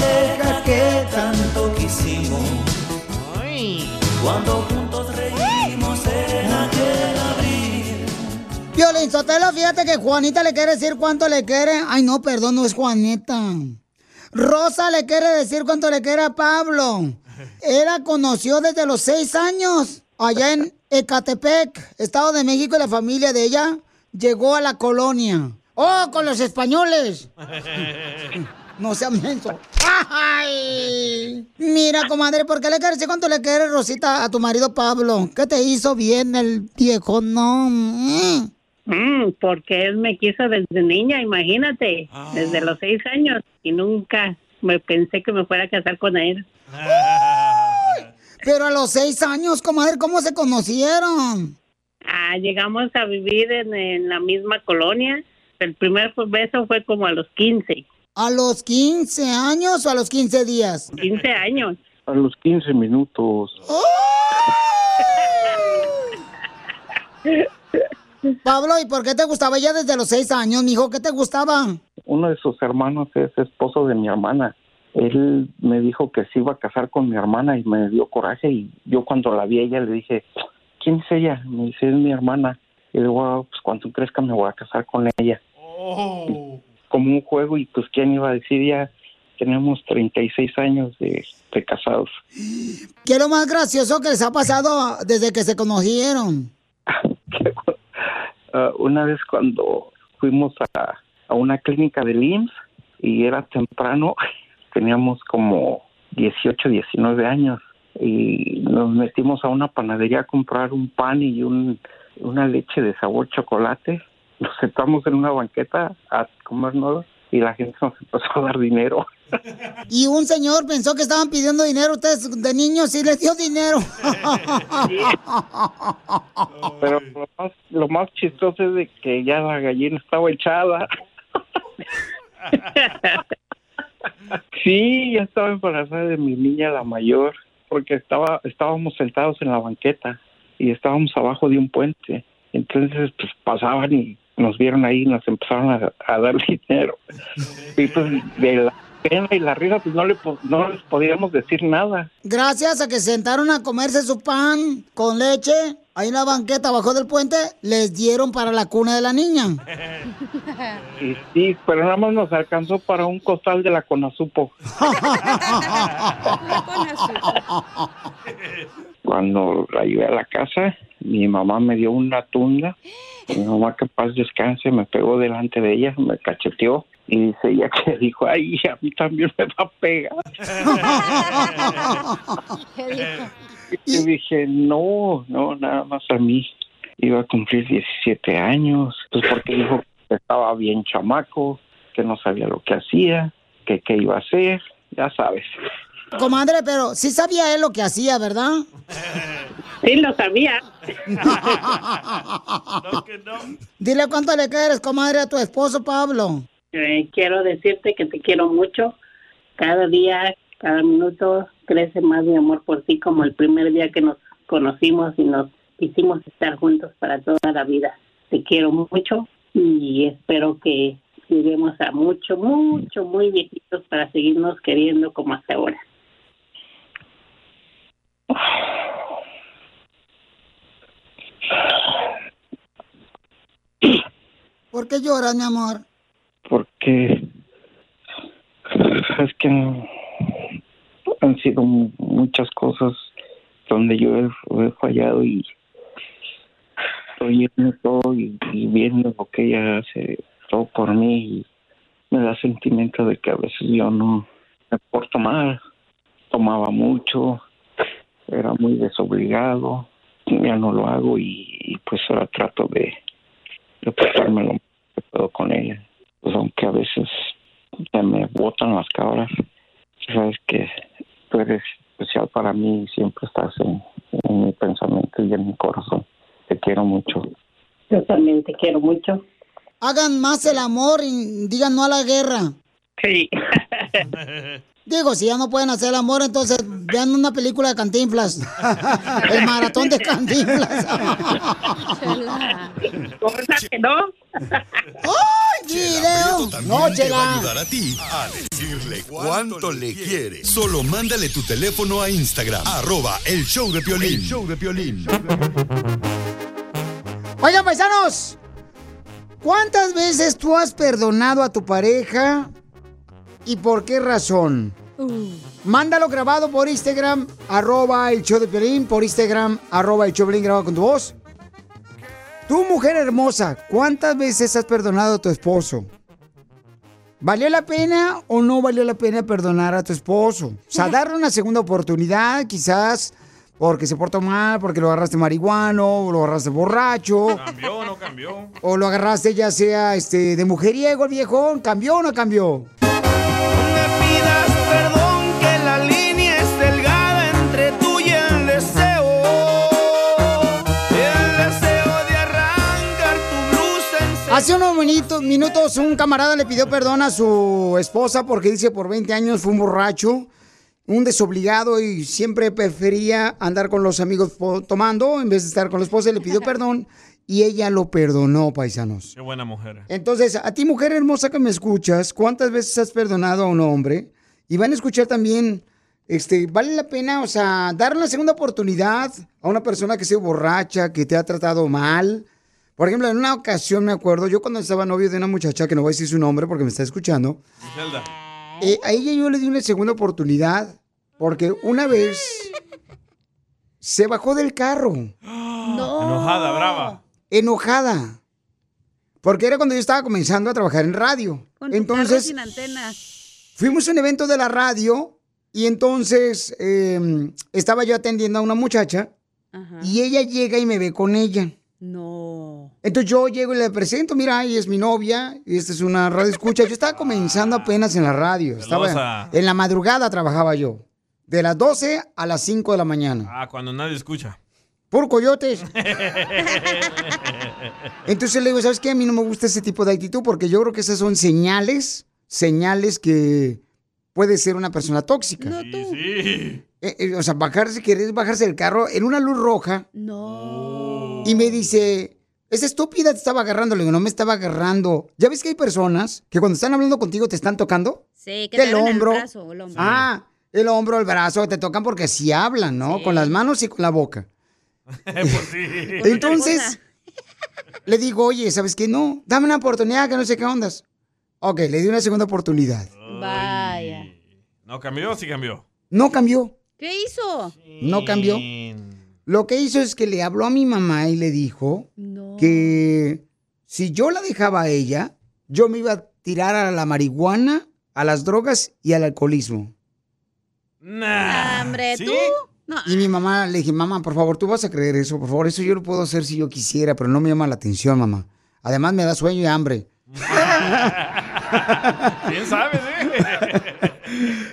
Cuando juntos reímos en aquel abril. Violín fíjate que Juanita le quiere decir cuánto le quiere. Ay, no, perdón, no es Juanita. Rosa le quiere decir cuánto le quiere a Pablo. Él la conoció desde los seis años, allá en Ecatepec, Estado de México, y la familia de ella llegó a la colonia. ¡Oh, con los españoles! <laughs> No sean menso. ¡Ay! Mira, comadre, ¿por qué le quieres decir cuánto le quiere Rosita a tu marido Pablo? ¿Qué te hizo bien el viejo? No. Mm. Porque él me quiso desde niña, imagínate, desde los seis años y nunca me pensé que me fuera a casar con él. Pero a los seis años, comadre, ¿cómo se conocieron? Ah, llegamos a vivir en, en la misma colonia. El primer beso fue como a los 15. ¿A los 15 años o a los 15 días? 15 años. A los 15 minutos. Pablo, ¿y por qué te gustaba ella desde los seis años, mijo? ¿Qué te gustaba? Uno de sus hermanos es esposo de mi hermana. Él me dijo que se iba a casar con mi hermana y me dio coraje y yo cuando la vi a ella le dije, ¿quién es ella? Me dice, es mi hermana. Y le digo, "Ah, pues cuando crezca me voy a casar con ella. Como un juego y pues quién iba a decir ya tenemos 36 años de, de casados. ¿Qué es lo más gracioso que les ha pasado desde que se conocieron? <laughs> Ah, una vez cuando fuimos a, a una clínica de IMSS y era temprano, <laughs> teníamos como 18, 19 años y nos metimos a una panadería a comprar un pan y un, una leche de sabor chocolate. Nos sentamos en una banqueta a comernos y la gente nos empezó a dar dinero. Y un señor pensó que estaban pidiendo dinero ustedes de niños y les dio dinero. Pero lo más, lo más chistoso es de que ya la gallina estaba echada. Sí, ya estaba embarazada de mi niña, la mayor, porque estaba estábamos sentados en la banqueta y estábamos abajo de un puente. Entonces, pues pasaban y nos vieron ahí y nos empezaron a, a dar <laughs> dinero. Y pues de la pena y la risa, pues no, le, no les podíamos decir nada. Gracias a que se sentaron a comerse su pan con leche ahí en la banqueta abajo del puente, les dieron para la cuna de la niña. Y sí, pero nada más nos alcanzó para un costal de la Conasupo. <laughs> <laughs> Cuando la llevé a la casa, mi mamá me dio una tunda. Mi mamá, que paz descanse, me pegó delante de ella, me cacheteó. Y dice ella que <laughs> dijo, ay, a mí también me va a pegar. <laughs> Y dije, no, no, nada más a mí. Iba a cumplir 17 años, pues porque dijo que estaba bien chamaco, que no sabía lo que hacía, que qué iba a hacer, ya sabes. Comadre, pero sí sabía él lo que hacía, ¿verdad? Sí, lo sabía. <laughs> Dile cuánto le quieres, comadre, a tu esposo Pablo. Eh, quiero decirte que te quiero mucho. Cada día, cada minuto crece más mi amor por ti como el primer día que nos conocimos y nos hicimos estar juntos para toda la vida. Te quiero mucho y espero que lleguemos a mucho, mucho, muy viejitos para seguirnos queriendo como hasta ahora. ¿Por qué lloras, mi amor? Porque es que han sido mu- muchas cosas donde yo he, fallado y estoy viendo todo y, y viendo lo que ella hace todo por mí y me da sentimiento de que a veces yo no me porto mal, tomaba mucho, era muy desobligado, ya no lo hago y, y pues ahora trato de, de portarme lo más que puedo con ella. Pues aunque a veces se me botan las cabras, sabes que tú eres especial para mí y siempre estás en, en mi pensamiento y en mi corazón. Te quiero mucho. Yo también te quiero mucho. Hagan más el amor y digan no a la guerra. Sí. <laughs> Digo, si ya no pueden hacer el amor, entonces vean una película de Cantinflas. <laughs> el maratón de Cantinflas. <laughs> que no? ¡Ay, video! No, te va a Chela. ayudar a ti a decirle cuánto le quiere. Solo mándale tu teléfono a Instagram, arroba el show de Piolín. El show de Piolín. Oigan, paisanos, ¿cuántas veces tú has perdonado a tu pareja y por qué razón? Mándalo grabado por Instagram, arroba el show de Piolín, por Instagram, arroba el show de Piolín, grabado con tu voz. Tú, mujer hermosa, ¿cuántas veces has perdonado a tu esposo? ¿Valió la pena o no valió la pena perdonar a tu esposo? O sea, <laughs> darle una segunda oportunidad, quizás porque se portó mal, porque lo agarraste marihuano, o lo agarraste borracho, ¿Cambió o no cambió? o lo agarraste ya sea este de mujeriego el viejón, ¿cambió o no cambió? Hace unos minutos, minutos un camarada le pidió perdón a su esposa porque dice por 20 años fue un borracho, un desobligado y siempre prefería andar con los amigos tomando en vez de estar con la esposa y le pidió <laughs> perdón y ella lo perdonó, paisanos. Qué buena mujer. Entonces, a ti mujer hermosa que me escuchas, ¿cuántas veces has perdonado a un hombre? Y van a escuchar también, este, ¿vale la pena, o sea, dar una segunda oportunidad a una persona que sea borracha, que te ha tratado mal? Por ejemplo, en una ocasión me acuerdo, yo cuando estaba novio de una muchacha, que no voy a decir su nombre porque me está escuchando, eh, a ella yo le di una segunda oportunidad porque una vez se bajó del carro. Enojada, brava. Enojada. Porque era cuando yo estaba comenzando a trabajar en radio. Con Entonces, sin antena. fuimos a un evento de la radio y entonces eh, estaba yo atendiendo a una muchacha y ella llega y me ve con ella. No. Entonces yo llego y le presento, mira, ella es mi novia, y esta es una radio escucha. Yo estaba comenzando apenas en la radio. Estaba Celosa. en la madrugada trabajaba yo. De las 12 a las 5 de la mañana. Ah, cuando nadie escucha. Por coyotes. <laughs> Entonces le digo, ¿sabes qué? A mí no me gusta ese tipo de actitud porque yo creo que esas son señales, señales que puede ser una persona tóxica. No tú. Sí. Eh, eh, o sea, bajarse, querer bajarse del carro en una luz roja. No. Y me dice, esa estúpida te estaba agarrando. Le digo, no me estaba agarrando. ¿Ya ves que hay personas que cuando están hablando contigo te están tocando? Sí, que te agarran hombro. el brazo o el hombro. Ah, el hombro, el brazo, te tocan porque sí hablan, ¿no? Con las manos y con la boca. <laughs> Pues sí. Entonces, le digo, oye, ¿sabes qué? No, dame una oportunidad que no sé qué ondas. Ok, le di una segunda oportunidad. Vaya. ¿No cambió o sí cambió? No cambió, ¿Qué hizo? no cambió. Lo que hizo es que le habló a mi mamá y le dijo que si yo la dejaba a ella, yo me iba a tirar a la marihuana, a las drogas y al alcoholismo. Nah. Hombre, ¿Sí? tú. No. Y mi mamá le dije, mamá, por favor, tú vas a creer eso, por favor, eso yo lo puedo hacer si yo quisiera, pero no me llama la atención, mamá. Además me da sueño y hambre. <laughs> ¿Quién sabe, eh?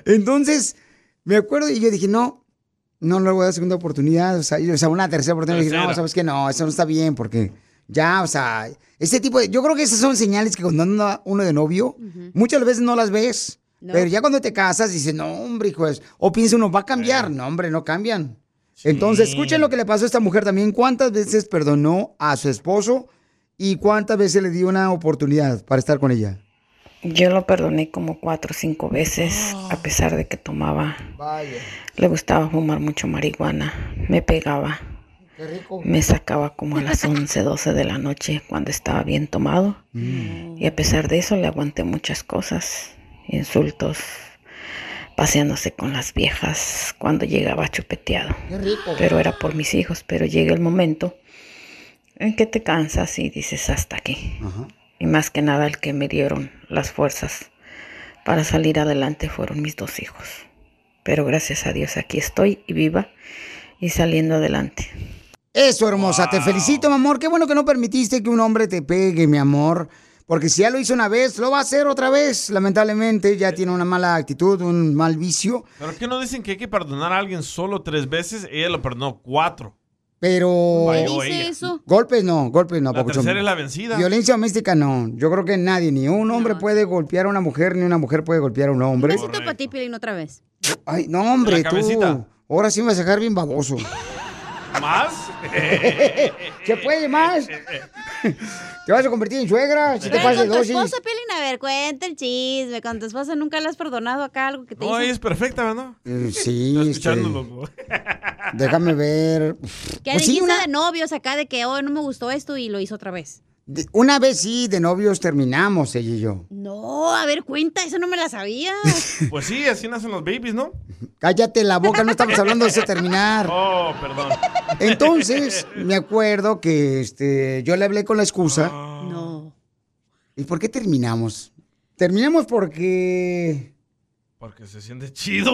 Entonces, me acuerdo y yo dije, no, no le voy a dar segunda oportunidad, o sea, yo- o sea, una tercera oportunidad. Dije, no, sabes que no, eso no está bien, porque ya, o sea, ese tipo de, yo creo que esas son señales que cuando anda uno de novio, muchas veces no las ves, No. pero ya cuando te casas dices, no, hombre, hijo, es-". o piensa uno, va a cambiar, no, hombre, no cambian. Entonces, escuchen lo que le pasó a esta mujer también, cuántas veces perdonó a su esposo y cuántas veces le dio una oportunidad para estar con ella. Yo lo perdoné como cuatro o cinco veces, a pesar de que tomaba. Le gustaba fumar mucho marihuana, me pegaba, me sacaba como a las 11, 12 de la noche cuando estaba bien tomado. Y a pesar de eso le aguanté muchas cosas, insultos, paseándose con las viejas cuando llegaba chupeteado. Pero era por mis hijos, pero llega el momento en que te cansas y dices hasta aquí. Y más que nada el que me dieron las fuerzas para salir adelante fueron mis dos hijos. Pero gracias a Dios aquí estoy y viva y saliendo adelante. Eso, hermosa. Te felicito, mi amor. Qué bueno que no permitiste que un hombre te pegue, mi amor. Porque si ya lo hizo una vez, lo va a hacer otra vez. Lamentablemente, ya tiene una mala actitud, un mal vicio. ¿Pero qué no dicen que hay que perdonar a alguien solo tres veces? Ella lo perdonó cuatro. Pero. Ella. eso? Golpes no, golpes no. La papuchón. tercera es la vencida. Violencia doméstica no. Yo creo que nadie, ni un hombre puede golpear a una mujer, ni una mujer puede golpear a un hombre. Un besito para ti, Piolín, otra vez. Ay, no, hombre, tú. Ahora sí me vas a dejar bien baboso. ¿Más? <laughs> ¿Se puede más? ¿Te vas a convertir en suegra? Si te pasas con tu esposa, Piolín, a ver, cuenta el chisme. Con tu esposa nunca le has perdonado acá algo que te No, hizo. ella es perfecta, ¿verdad? Eh, Sí, Estoy este, escuchándolo. déjame ver. Que Pues sí, una, de novios acá de que, oh, no me gustó esto y lo hizo otra vez. Una vez sí, de novios terminamos, ella y yo. No, a ver, cuenta, eso no me la sabía. <laughs> Pues sí, así nacen los babies, ¿no? Cállate la boca, no estamos hablando de eso terminar. <laughs> Oh, perdón. Entonces, <laughs> me acuerdo que este, yo le hablé con la excusa. No. ¿Y por qué terminamos? Terminamos porque. Porque se siente chido.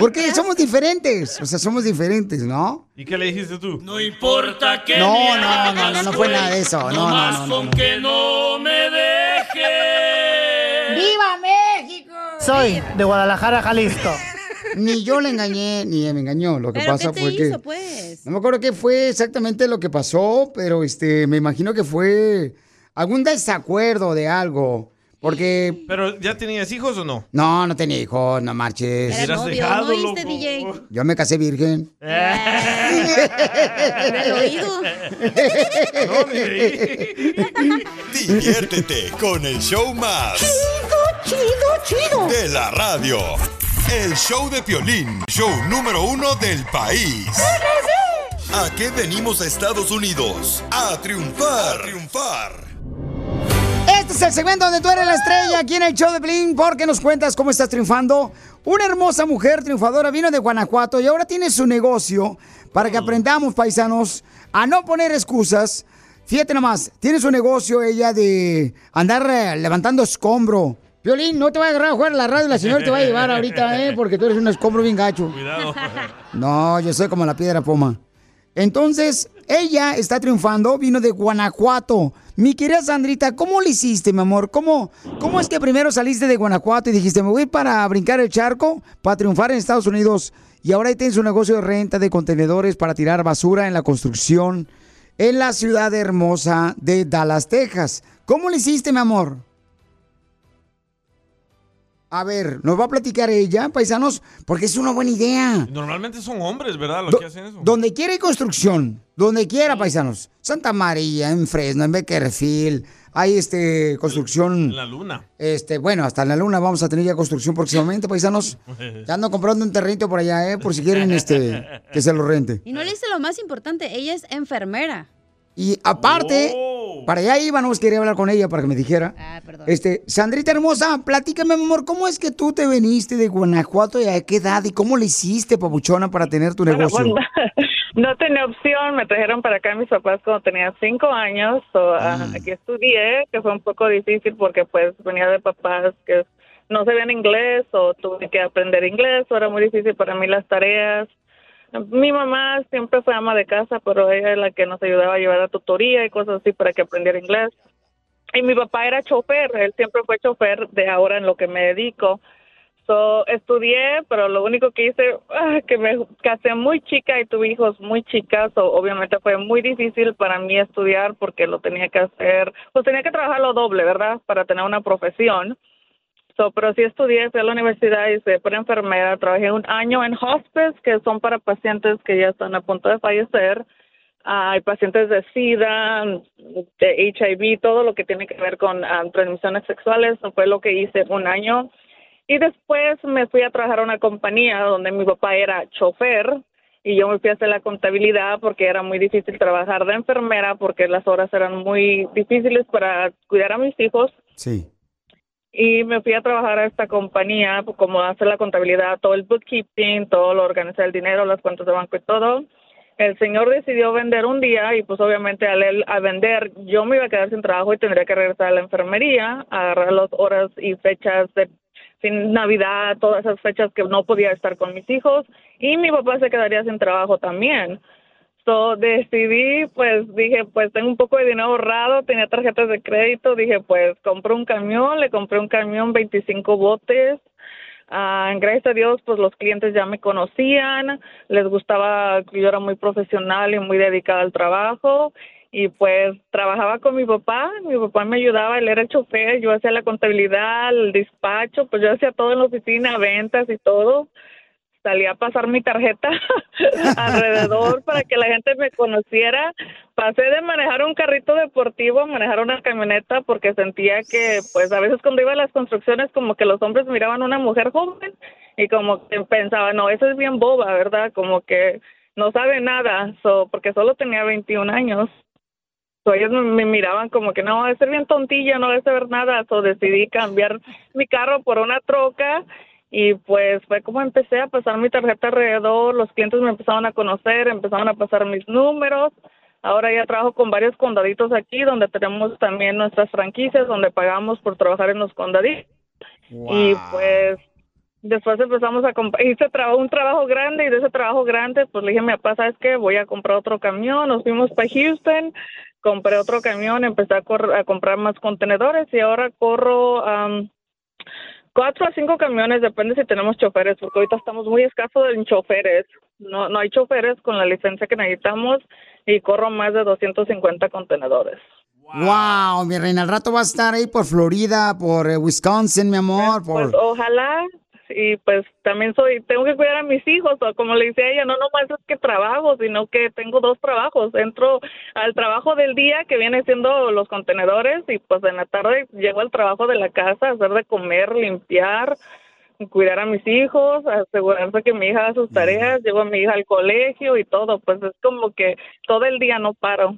Porque somos diferentes. O sea, somos diferentes, ¿no? ¿Y qué le dijiste tú? No importa que No, me no, hagas no, no, no fue nada de eso. No, no, no, no, con no. que no me dejes. ¡Viva México! Soy de Guadalajara, Jalisco. <laughs> Ni yo le engañé, ni ella me engañó. Lo que ¿Pero pasa qué te fue hizo, que. pues? No me acuerdo qué fue exactamente lo que pasó, pero este, me imagino que fue algún desacuerdo de algo. Porque. ¿Pero ya tenías hijos o no? No, no tenía hijos, no marches. Era novio, dejado, ¿no oíste, loco. DJ? Yo me casé virgen. <laughs> Del oído. <laughs> Diviértete con el show más. Chido, chido, De la radio. El show de Piolín, show número uno del país. ¿A qué venimos a Estados Unidos? A triunfar. A triunfar. Este es el segmento donde tú eres la estrella aquí en el show de Blin, porque nos cuentas cómo estás triunfando. Una hermosa mujer triunfadora vino de Guanajuato y ahora tiene su negocio para que aprendamos, paisanos, a no poner excusas. Fíjate nomás, tiene su negocio ella de andar eh, levantando escombro. Violín, no te va a agarrar a jugar a la radio, la señora te va a llevar <laughs> ahorita, ¿eh? Porque tú eres un escombro bien gacho. Cuidado. No, yo soy como la piedra poma. Entonces, ella está triunfando, vino de Guanajuato. Mi querida Sandrita, ¿cómo le hiciste, mi amor? ¿Cómo, ¿Cómo es que primero saliste de Guanajuato y dijiste, me voy para brincar el charco, para triunfar en Estados Unidos? Y ahora ahí tienes un negocio de renta de contenedores para tirar basura en la construcción en la ciudad hermosa de Dallas, Texas. ¿Cómo le hiciste, mi amor? A ver, nos va a platicar ella, paisanos, porque es una buena idea. Normalmente son hombres, ¿verdad? Los que hacen eso. Donde quiera hay construcción, donde quiera, paisanos. Santa María, en Fresno, en Beckerfield, hay este construcción. En la luna. Este, bueno, hasta en la luna vamos a tener ya construcción próximamente, paisanos. <laughs> Ya ando comprando un terrenito por allá, eh, por si quieren este que se lo rente. Y no le hice lo más importante, ella es enfermera. Y aparte, para allá íbamos, quería hablar con ella para que me dijera. Ah, perdón. Este, Sandrita hermosa, platícame, mi amor, ¿cómo es que tú te viniste de Guanajuato y a qué edad y cómo le hiciste, papuchona, para tener tu Bueno, negocio? bueno, <laughs> no tenía opción, me trajeron para acá mis papás cuando tenía cinco años, so, ah, aquí estudié, que fue un poco difícil porque pues venía de papás que no sabían inglés o tuve que aprender inglés, o era muy difícil para mí las tareas. Mi mamá siempre fue ama de casa, pero ella es la que nos ayudaba a llevar a tutoría y cosas así para que aprendiera inglés. Y mi papá era chofer, él siempre fue chofer de ahora en lo que me dedico. So, estudié, pero lo único que hice, ah, que me casé muy chica y tuve hijos muy chicas, so, obviamente fue muy difícil para mí estudiar porque lo tenía que hacer, pues tenía que trabajar lo doble, ¿verdad? Para tener una profesión. Pero sí estudié, fui a la universidad y fui por enfermera, trabajé un año en hospice, que son para pacientes que ya están a punto de fallecer. Ah, hay pacientes de SIDA, de HIV, todo lo que tiene que ver con ah, transmisiones sexuales, eso fue lo que hice un año. Y después me fui a trabajar a una compañía donde mi papá era chofer y yo me fui a hacer la contabilidad porque era muy difícil trabajar de enfermera porque las horas eran muy difíciles para cuidar a mis hijos Sí. Y me fui a trabajar a esta compañía, pues, como hacer la contabilidad, todo el bookkeeping, todo lo organizar el dinero, las cuentas de banco y todo. El señor decidió vender un día y pues obviamente al a vender yo me iba a quedar sin trabajo y tendría que regresar a la enfermería, agarrar las horas y fechas de Navidad, todas esas fechas que no podía estar con mis hijos y mi papá se quedaría sin trabajo también. So, decidí, pues dije, pues tengo un poco de dinero ahorrado, tenía tarjetas de crédito, dije, pues compro un camión, le compré un camión, 25 botes. Ah, gracias a Dios, pues los clientes ya me conocían, les gustaba que yo era muy profesional y muy dedicada al trabajo. Y pues trabajaba con mi papá, mi papá me ayudaba, él era el chofer, yo hacía la contabilidad, el despacho, pues yo hacía todo en la oficina, ventas y todo salí a pasar mi tarjeta <laughs> alrededor <laughs> para que la gente me conociera. Pasé de manejar un carrito deportivo a manejar una camioneta porque sentía que, pues, a veces cuando iba a las construcciones, como que los hombres miraban a una mujer joven y como que pensaban, no, eso es bien boba, ¿verdad? Como que no sabe nada, so, porque solo tenía 21 años. So, ellos me, miraban como que no, debe ser bien tontilla, no debe saber nada. So, decidí cambiar mi carro por una troca y pues fue como empecé a pasar mi tarjeta alrededor, los clientes me empezaron a conocer, empezaron a pasar mis números. Ahora ya trabajo con varios condaditos aquí donde tenemos también nuestras franquicias donde pagamos por trabajar en los condaditos. Y pues después empezamos a comprar, hice traba- un trabajo grande y de ese trabajo grande pues le dije a mi papá, ¿sabes qué? Voy a comprar otro camión, nos fuimos para Houston, compré otro camión, empecé a, a comprar más contenedores y ahora corro am, cuatro a cinco camiones, depende si tenemos choferes, porque ahorita estamos muy escasos en choferes. No, no hay choferes con la licencia que necesitamos y corro más de 250 contenedores. Wow, mi reina, al rato va a estar ahí por Florida, por eh, Wisconsin, mi amor, por... Pues ojalá y pues también soy, tengo que cuidar a mis hijos, o como le decía ella, no nomás es que trabajo, sino que tengo dos trabajos. Entro al trabajo del día que viene siendo los contenedores y pues en la tarde llego al trabajo de la casa, hacer de comer, limpiar, cuidar a mis hijos, asegurarse que mi hija haga sus tareas, llevo a mi hija al colegio y todo, pues es como que todo el día no paro.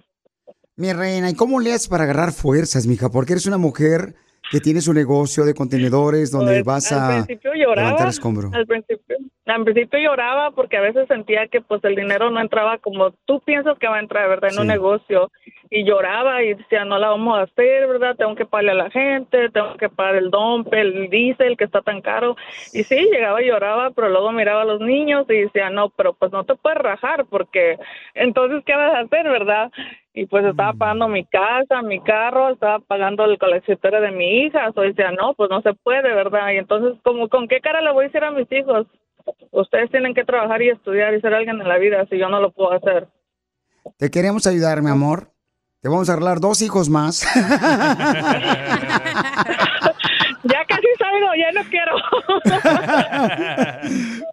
Mi reina, ¿y cómo le haces para agarrar fuerzas, mija? Porque eres una mujer que tienes un negocio de contenedores donde vas Pues, Al a principio lloraba. levantar escombro. Al principio, al principio lloraba porque a veces sentía que pues el dinero no entraba como tú piensas que va a entrar, ¿verdad? En un negocio. Y lloraba y decía, no la vamos a hacer, ¿verdad? Tengo que pagarle a la gente, tengo que pagar el dompe, el diésel que está tan caro. Y sí, llegaba y lloraba, pero luego miraba a los niños y decía, no, pero pues no te puedes rajar porque entonces, ¿qué vas a hacer, verdad? Y pues Mm. estaba pagando mi casa, mi carro, estaba pagando el coleccionario de mi hija. O decía, no, pues no se puede, ¿verdad? Y entonces, como ¿con qué cara le voy a decir a mis hijos? Ustedes tienen que trabajar y estudiar y ser alguien en la vida si yo no lo puedo hacer. Te queremos ayudar, mi amor. Te vamos a arreglar dos hijos más. <laughs> Ya casi salgo, ya no quiero.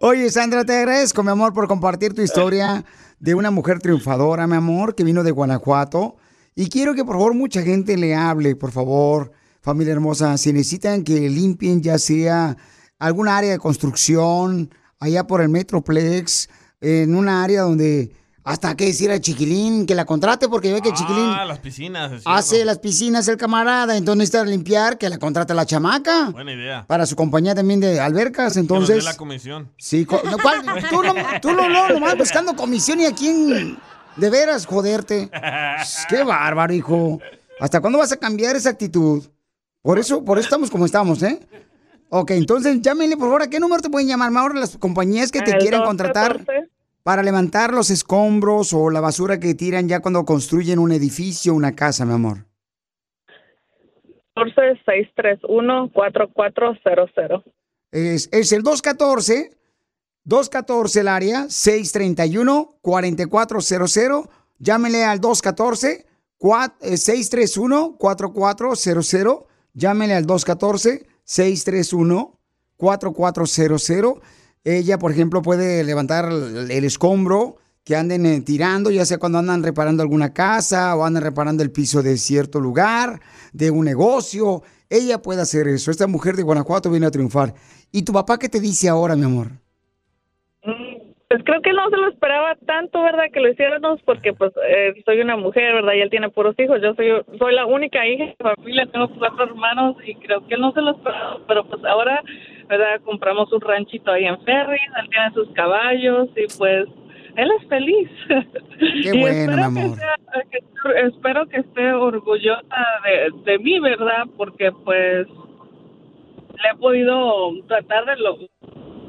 <laughs> Oye, Sandra, te agradezco, mi amor, por compartir tu historia de una mujer triunfadora, mi amor, que vino de Guanajuato. Y quiero que por favor mucha gente le hable, por favor, familia hermosa, si necesitan que limpien ya sea algún área de construcción, allá por el Metroplex, en una área donde hasta que decir a Chiquilín que la contrate porque ve que Chiquilín Ah, las piscinas. es hace las piscinas el camarada, entonces necesita limpiar, que la contrate la chamaca. Buena idea. Para su compañía también de albercas, Que nos dé entonces... la comisión. Sí, co- no, ¿cuál? <laughs> tú no, tú no, no, nomás buscando comisión y a quién de veras joderte. Qué bárbaro, hijo. ¿Hasta cuándo vas a cambiar esa actitud? Por eso, por eso estamos como estamos, ¿eh? Ok, entonces llámenle, por favor, ¿a qué número te pueden llamar? Ahora las compañías que te Al quieran contratar 214. Para levantar los escombros o la basura que tiran ya cuando construyen un edificio, una casa, mi amor. 631-4400. Es, es el 214, 214 el área, 631-4400. Llámenle al 214, cua- eh, 631-4400. Llámenle al 214-631-4400. Ella, por ejemplo, puede levantar el, escombro que anden eh, tirando, ya sea cuando andan reparando alguna casa o andan reparando el piso de cierto lugar, de un negocio. Ella puede hacer eso. Esta mujer de Guanajuato viene a triunfar. ¿Y tu papá qué te dice ahora, mi amor? Pues creo que no se lo esperaba tanto, ¿verdad? Que lo hiciéramos porque pues eh, soy una mujer, ¿verdad? Y él tiene puros hijos. Yo soy soy la única hija de mi familia, tengo cuatro hermanos y creo que él no se lo esperaba. Pero pues ahora, ¿verdad? Compramos un ranchito ahí en Ferry, él tiene sus caballos y pues él es feliz. Qué <laughs> bueno, espero mi que amor. sea- que- espero que esté orgullosa de, de mí, ¿verdad? Porque pues le he podido tratar de lo,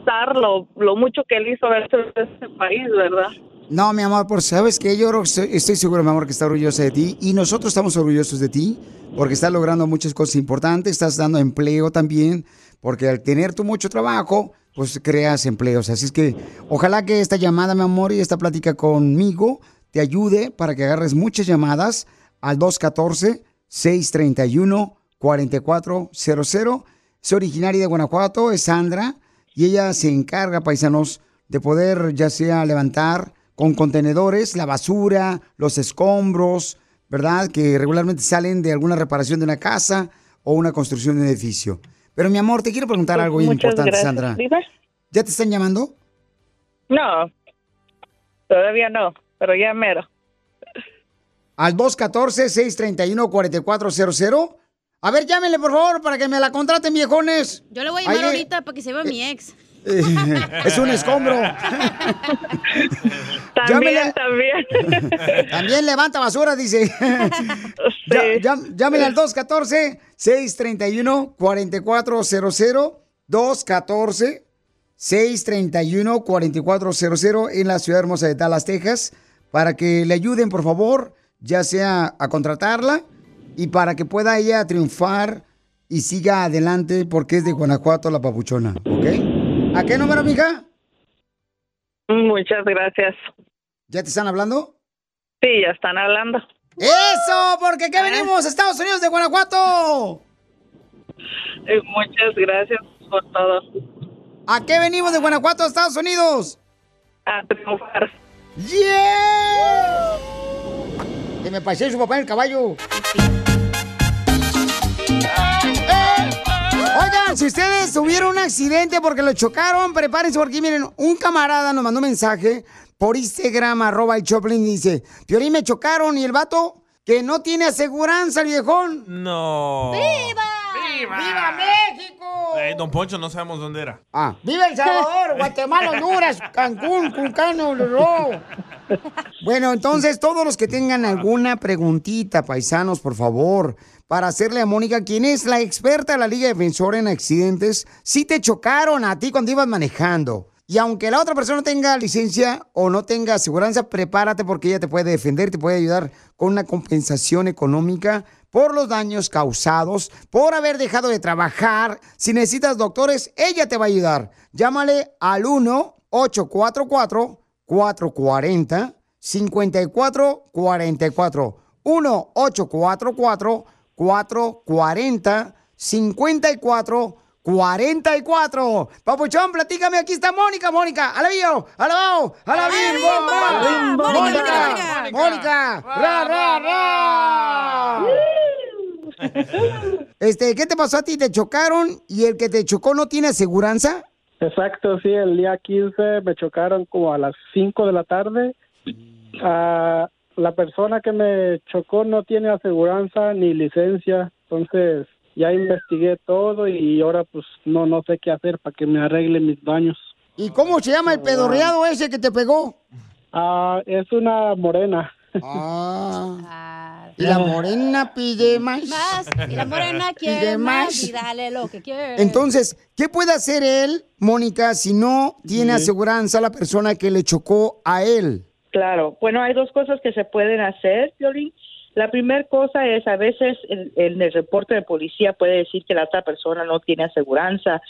dar lo, lo mucho que él hizo de este país, ¿verdad? No, mi amor, por sabes que yo estoy, estoy seguro, mi amor, que está orgullosa de ti y nosotros estamos orgullosos de ti porque estás logrando muchas cosas importantes, estás dando empleo también, porque al tener tú mucho trabajo, pues creas empleos. Así es que ojalá que esta llamada, mi amor, y esta plática conmigo te ayude para que agarres muchas llamadas al 214-631-4400. Es originaria de Guanajuato, es Sandra, y ella se encarga, paisanos, de poder ya sea levantar con contenedores la basura, los escombros, ¿verdad? Que regularmente salen de alguna reparación de una casa o una construcción de un edificio. Pero mi amor, te quiero preguntar algo Muchas importante, gracias. Sandra. Dime. ¿Ya te están llamando? No, todavía no, pero ya mero. Al 214-631-4400. A ver, llámenle, por favor, para que me la contraten, viejones. Yo le voy a llamar Ahí, eh, ahorita para que se vea mi ex. <laughs> es un escombro. <laughs> También, también. <laughs> También levanta basura, dice. Ya- llámenle al 214-631-4400. 214-631-4400 en la ciudad hermosa de Dallas, Texas, para que le ayuden, por favor, ya sea a contratarla y para que pueda ella triunfar y siga adelante porque es de Guanajuato la papuchona, ¿ok? ¿A qué número, mija? Muchas gracias. ¿Ya te están hablando? Sí, ya están hablando. ¡Eso! Porque qué venimos, Estados Unidos de Guanajuato. Eh, muchas gracias por todo. ¿A qué venimos de Guanajuato, Estados Unidos? A triunfar. ¡Yeah! Que me pasé su papá en el caballo. Oigan, si ustedes tuvieron un accidente porque lo chocaron, prepárense porque miren, un camarada nos mandó un mensaje por Instagram, arroba el Choplin, dice, Piolín, me chocaron y el vato que no tiene aseguranza, el viejón. No. ¡Viva! ¡Viva! ¡Viva México! Eh, don Poncho, no sabemos dónde era. Ah, ¡Viva El Salvador, <laughs> Guatemala, Honduras, Cancún, Cuncano, Lulú! Bueno, entonces, todos los que tengan alguna preguntita, paisanos, por favor, para hacerle a Mónica, quien es la experta de la Liga Defensora en accidentes, si te chocaron a ti cuando ibas manejando. Y aunque la otra persona tenga licencia o no tenga aseguranza, prepárate porque ella te puede defender, te puede ayudar con una compensación económica por los daños causados, por haber dejado de trabajar. Si necesitas doctores, ella te va a ayudar. Llámale al 1-844-440-5444. 1-844-440-5444. Papuchón, platícame, aquí está Mónica, Mónica, alabío, alabao, alabín, bomba. Mónica, Mónica. Mónica, ra, ra, ra. <laughs> Este, ¿qué te pasó a ti? ¿Te chocaron y el que te chocó no tiene aseguranza? Exacto, sí, el día 15 me chocaron como a las 5 de la tarde. Ah, la persona que me chocó no tiene aseguranza ni licencia, entonces ya investigué todo y ahora pues no no sé qué hacer para que me arreglen mis daños. ¿Y cómo se llama el pedorreado ese que te pegó? Ah, es una morena. Ah. Y la morena pide más. Más. Y la morena Pide quiere más. más. Y dale lo que quiere. Entonces, ¿qué puede hacer él, Mónica, si no tiene aseguranza la persona que le chocó a él? Claro, bueno, hay dos cosas que se pueden hacer, Violín. La primera cosa es, a veces en, en el reporte de policía puede decir que la otra persona no tiene aseguranza,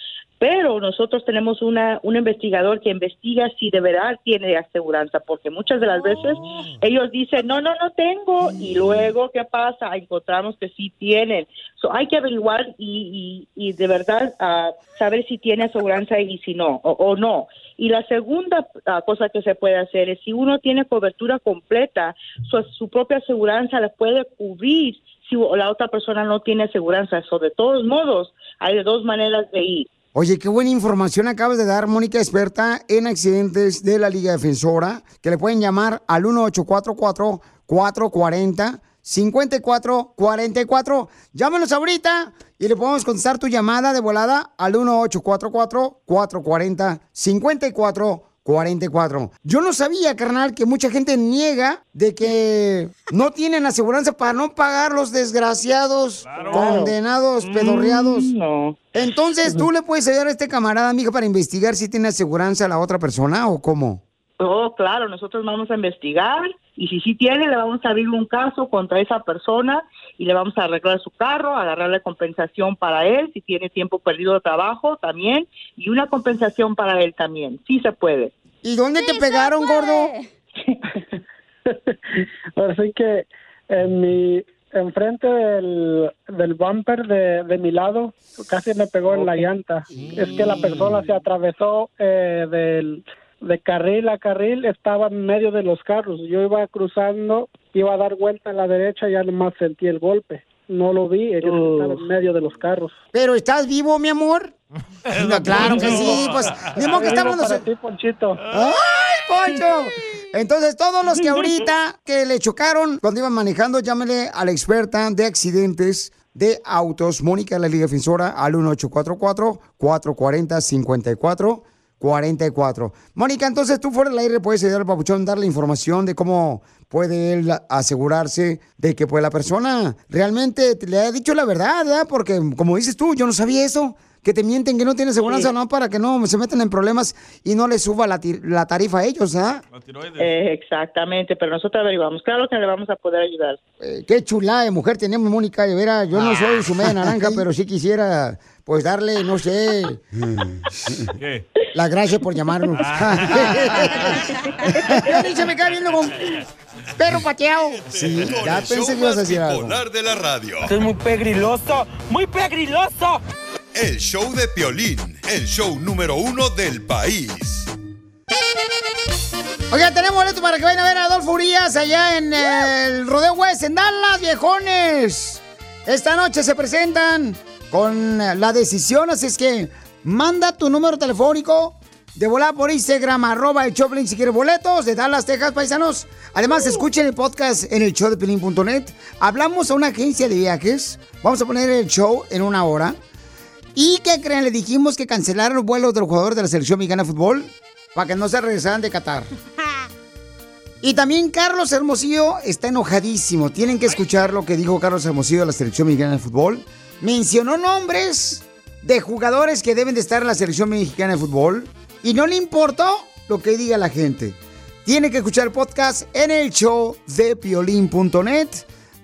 pero nosotros tenemos una, un investigador que investiga si de verdad tiene aseguranza, porque muchas de las veces ellos dicen, no, no, no tengo, y luego, ¿qué pasa? Encontramos que sí tienen. So, hay que averiguar y, y, y de verdad ah, saber si tiene aseguranza y si no, o, o no. Y la segunda ah, cosa que se puede hacer es si uno tiene cobertura completa, su, su propia aseguranza le puede cubrir si la otra persona no tiene aseguranza. So, de todos modos, hay de dos maneras de ir. Oye, qué buena información acabas de dar, Mónica, experta en accidentes de la Liga Defensora, que le pueden llamar al 1844-440-5444. Llámanos ahorita y le podemos contestar tu llamada de volada al 1844-440-5444. Yo no sabía, carnal, que mucha gente niega de que no tienen aseguranza para no pagar los desgraciados, condenados, pedorreados. no. Entonces, ¿tú le puedes ayudar a este camarada, amiga, para investigar si tiene aseguranza a la otra persona o cómo? Oh, claro, nosotros vamos a investigar y si sí tiene, le vamos a abrir un caso contra esa persona y le vamos a arreglar su carro, agarrarle compensación para él, si tiene tiempo perdido de trabajo también, y una compensación para él también. Sí se puede. ¿Y dónde te pegaron, gordo? <laughs> Así que en mi enfrente del, del bumper de, de mi lado casi me pegó en la llanta. Es que la persona se atravesó eh, del de carril a carril, estaba en medio de los carros. Yo iba cruzando, iba a dar vuelta a la derecha y ya nomás sentí el golpe. No lo vi, estaba en medio de los carros. ¿Pero estás vivo, mi amor? <laughs> No, claro que sí, pues, que estamos. ¡Ay, Poncho! Entonces, todos los que ahorita que le chocaron cuando iban manejando, llámele a la experta de accidentes de autos, Mónica, la Liga Defensora, al 1844-440-5444. Mónica, entonces tú fuera del aire puedes ayudar al papuchón, darle información de cómo puede él asegurarse de que pues la persona realmente te- le ha dicho la verdad, ¿verdad? Porque como dices tú, yo no sabía eso, que te mienten que no tiene seguridad, Sí. no, para que no se metan en problemas y no le suba la, la tarifa a ellos, ¿ah? Eh, exactamente, pero nosotros averiguamos. Claro que le vamos a poder ayudar. Eh, qué chula de mujer tenemos, Mónica, de veras, yo no soy su media naranja, <laughs> pero sí quisiera, pues, darle, no sé, ¿Qué? la gracia por llamarnos. <laughs> Piolín se me cae viendo con perro pateado. Sí, ya pensé que ibas a decir algo. de la radio. Esto es muy pegriloso, muy pegriloso. El show de Piolín, el show número uno del país. Oiga, tenemos boleto para que vayan a ver a Adolfo Urias allá en el Rodeo West, en Dallas, viejones. Esta noche se presentan con la decisión, así es que manda tu número telefónico De volada por Instagram, arroba el Choplin si quiere boletos de Dallas, Texas, paisanos. Además, escuchen el podcast en el show de Pelín.net. Hablamos a una agencia de viajes. Vamos a poner el show en una hora. ¿Y qué creen? Le dijimos que cancelaron los vuelos de los jugadores de la selección mexicana de fútbol para que no se regresaran de Qatar. <laughs> Y también Carlos Hermosillo está enojadísimo. Tienen que escuchar lo que dijo Carlos Hermosillo de la selección mexicana de fútbol. Mencionó nombres de jugadores que deben de estar en la selección mexicana de fútbol y no le importó lo que diga la gente. Tiene que escuchar el podcast en el show de piolín.net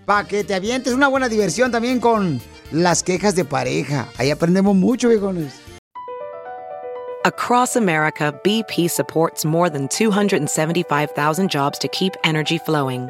para que te avientes una buena diversión también con las quejas de pareja. Ahí aprendemos mucho, viejones. Across America, BP supports more than 275,000 jobs to keep energy flowing.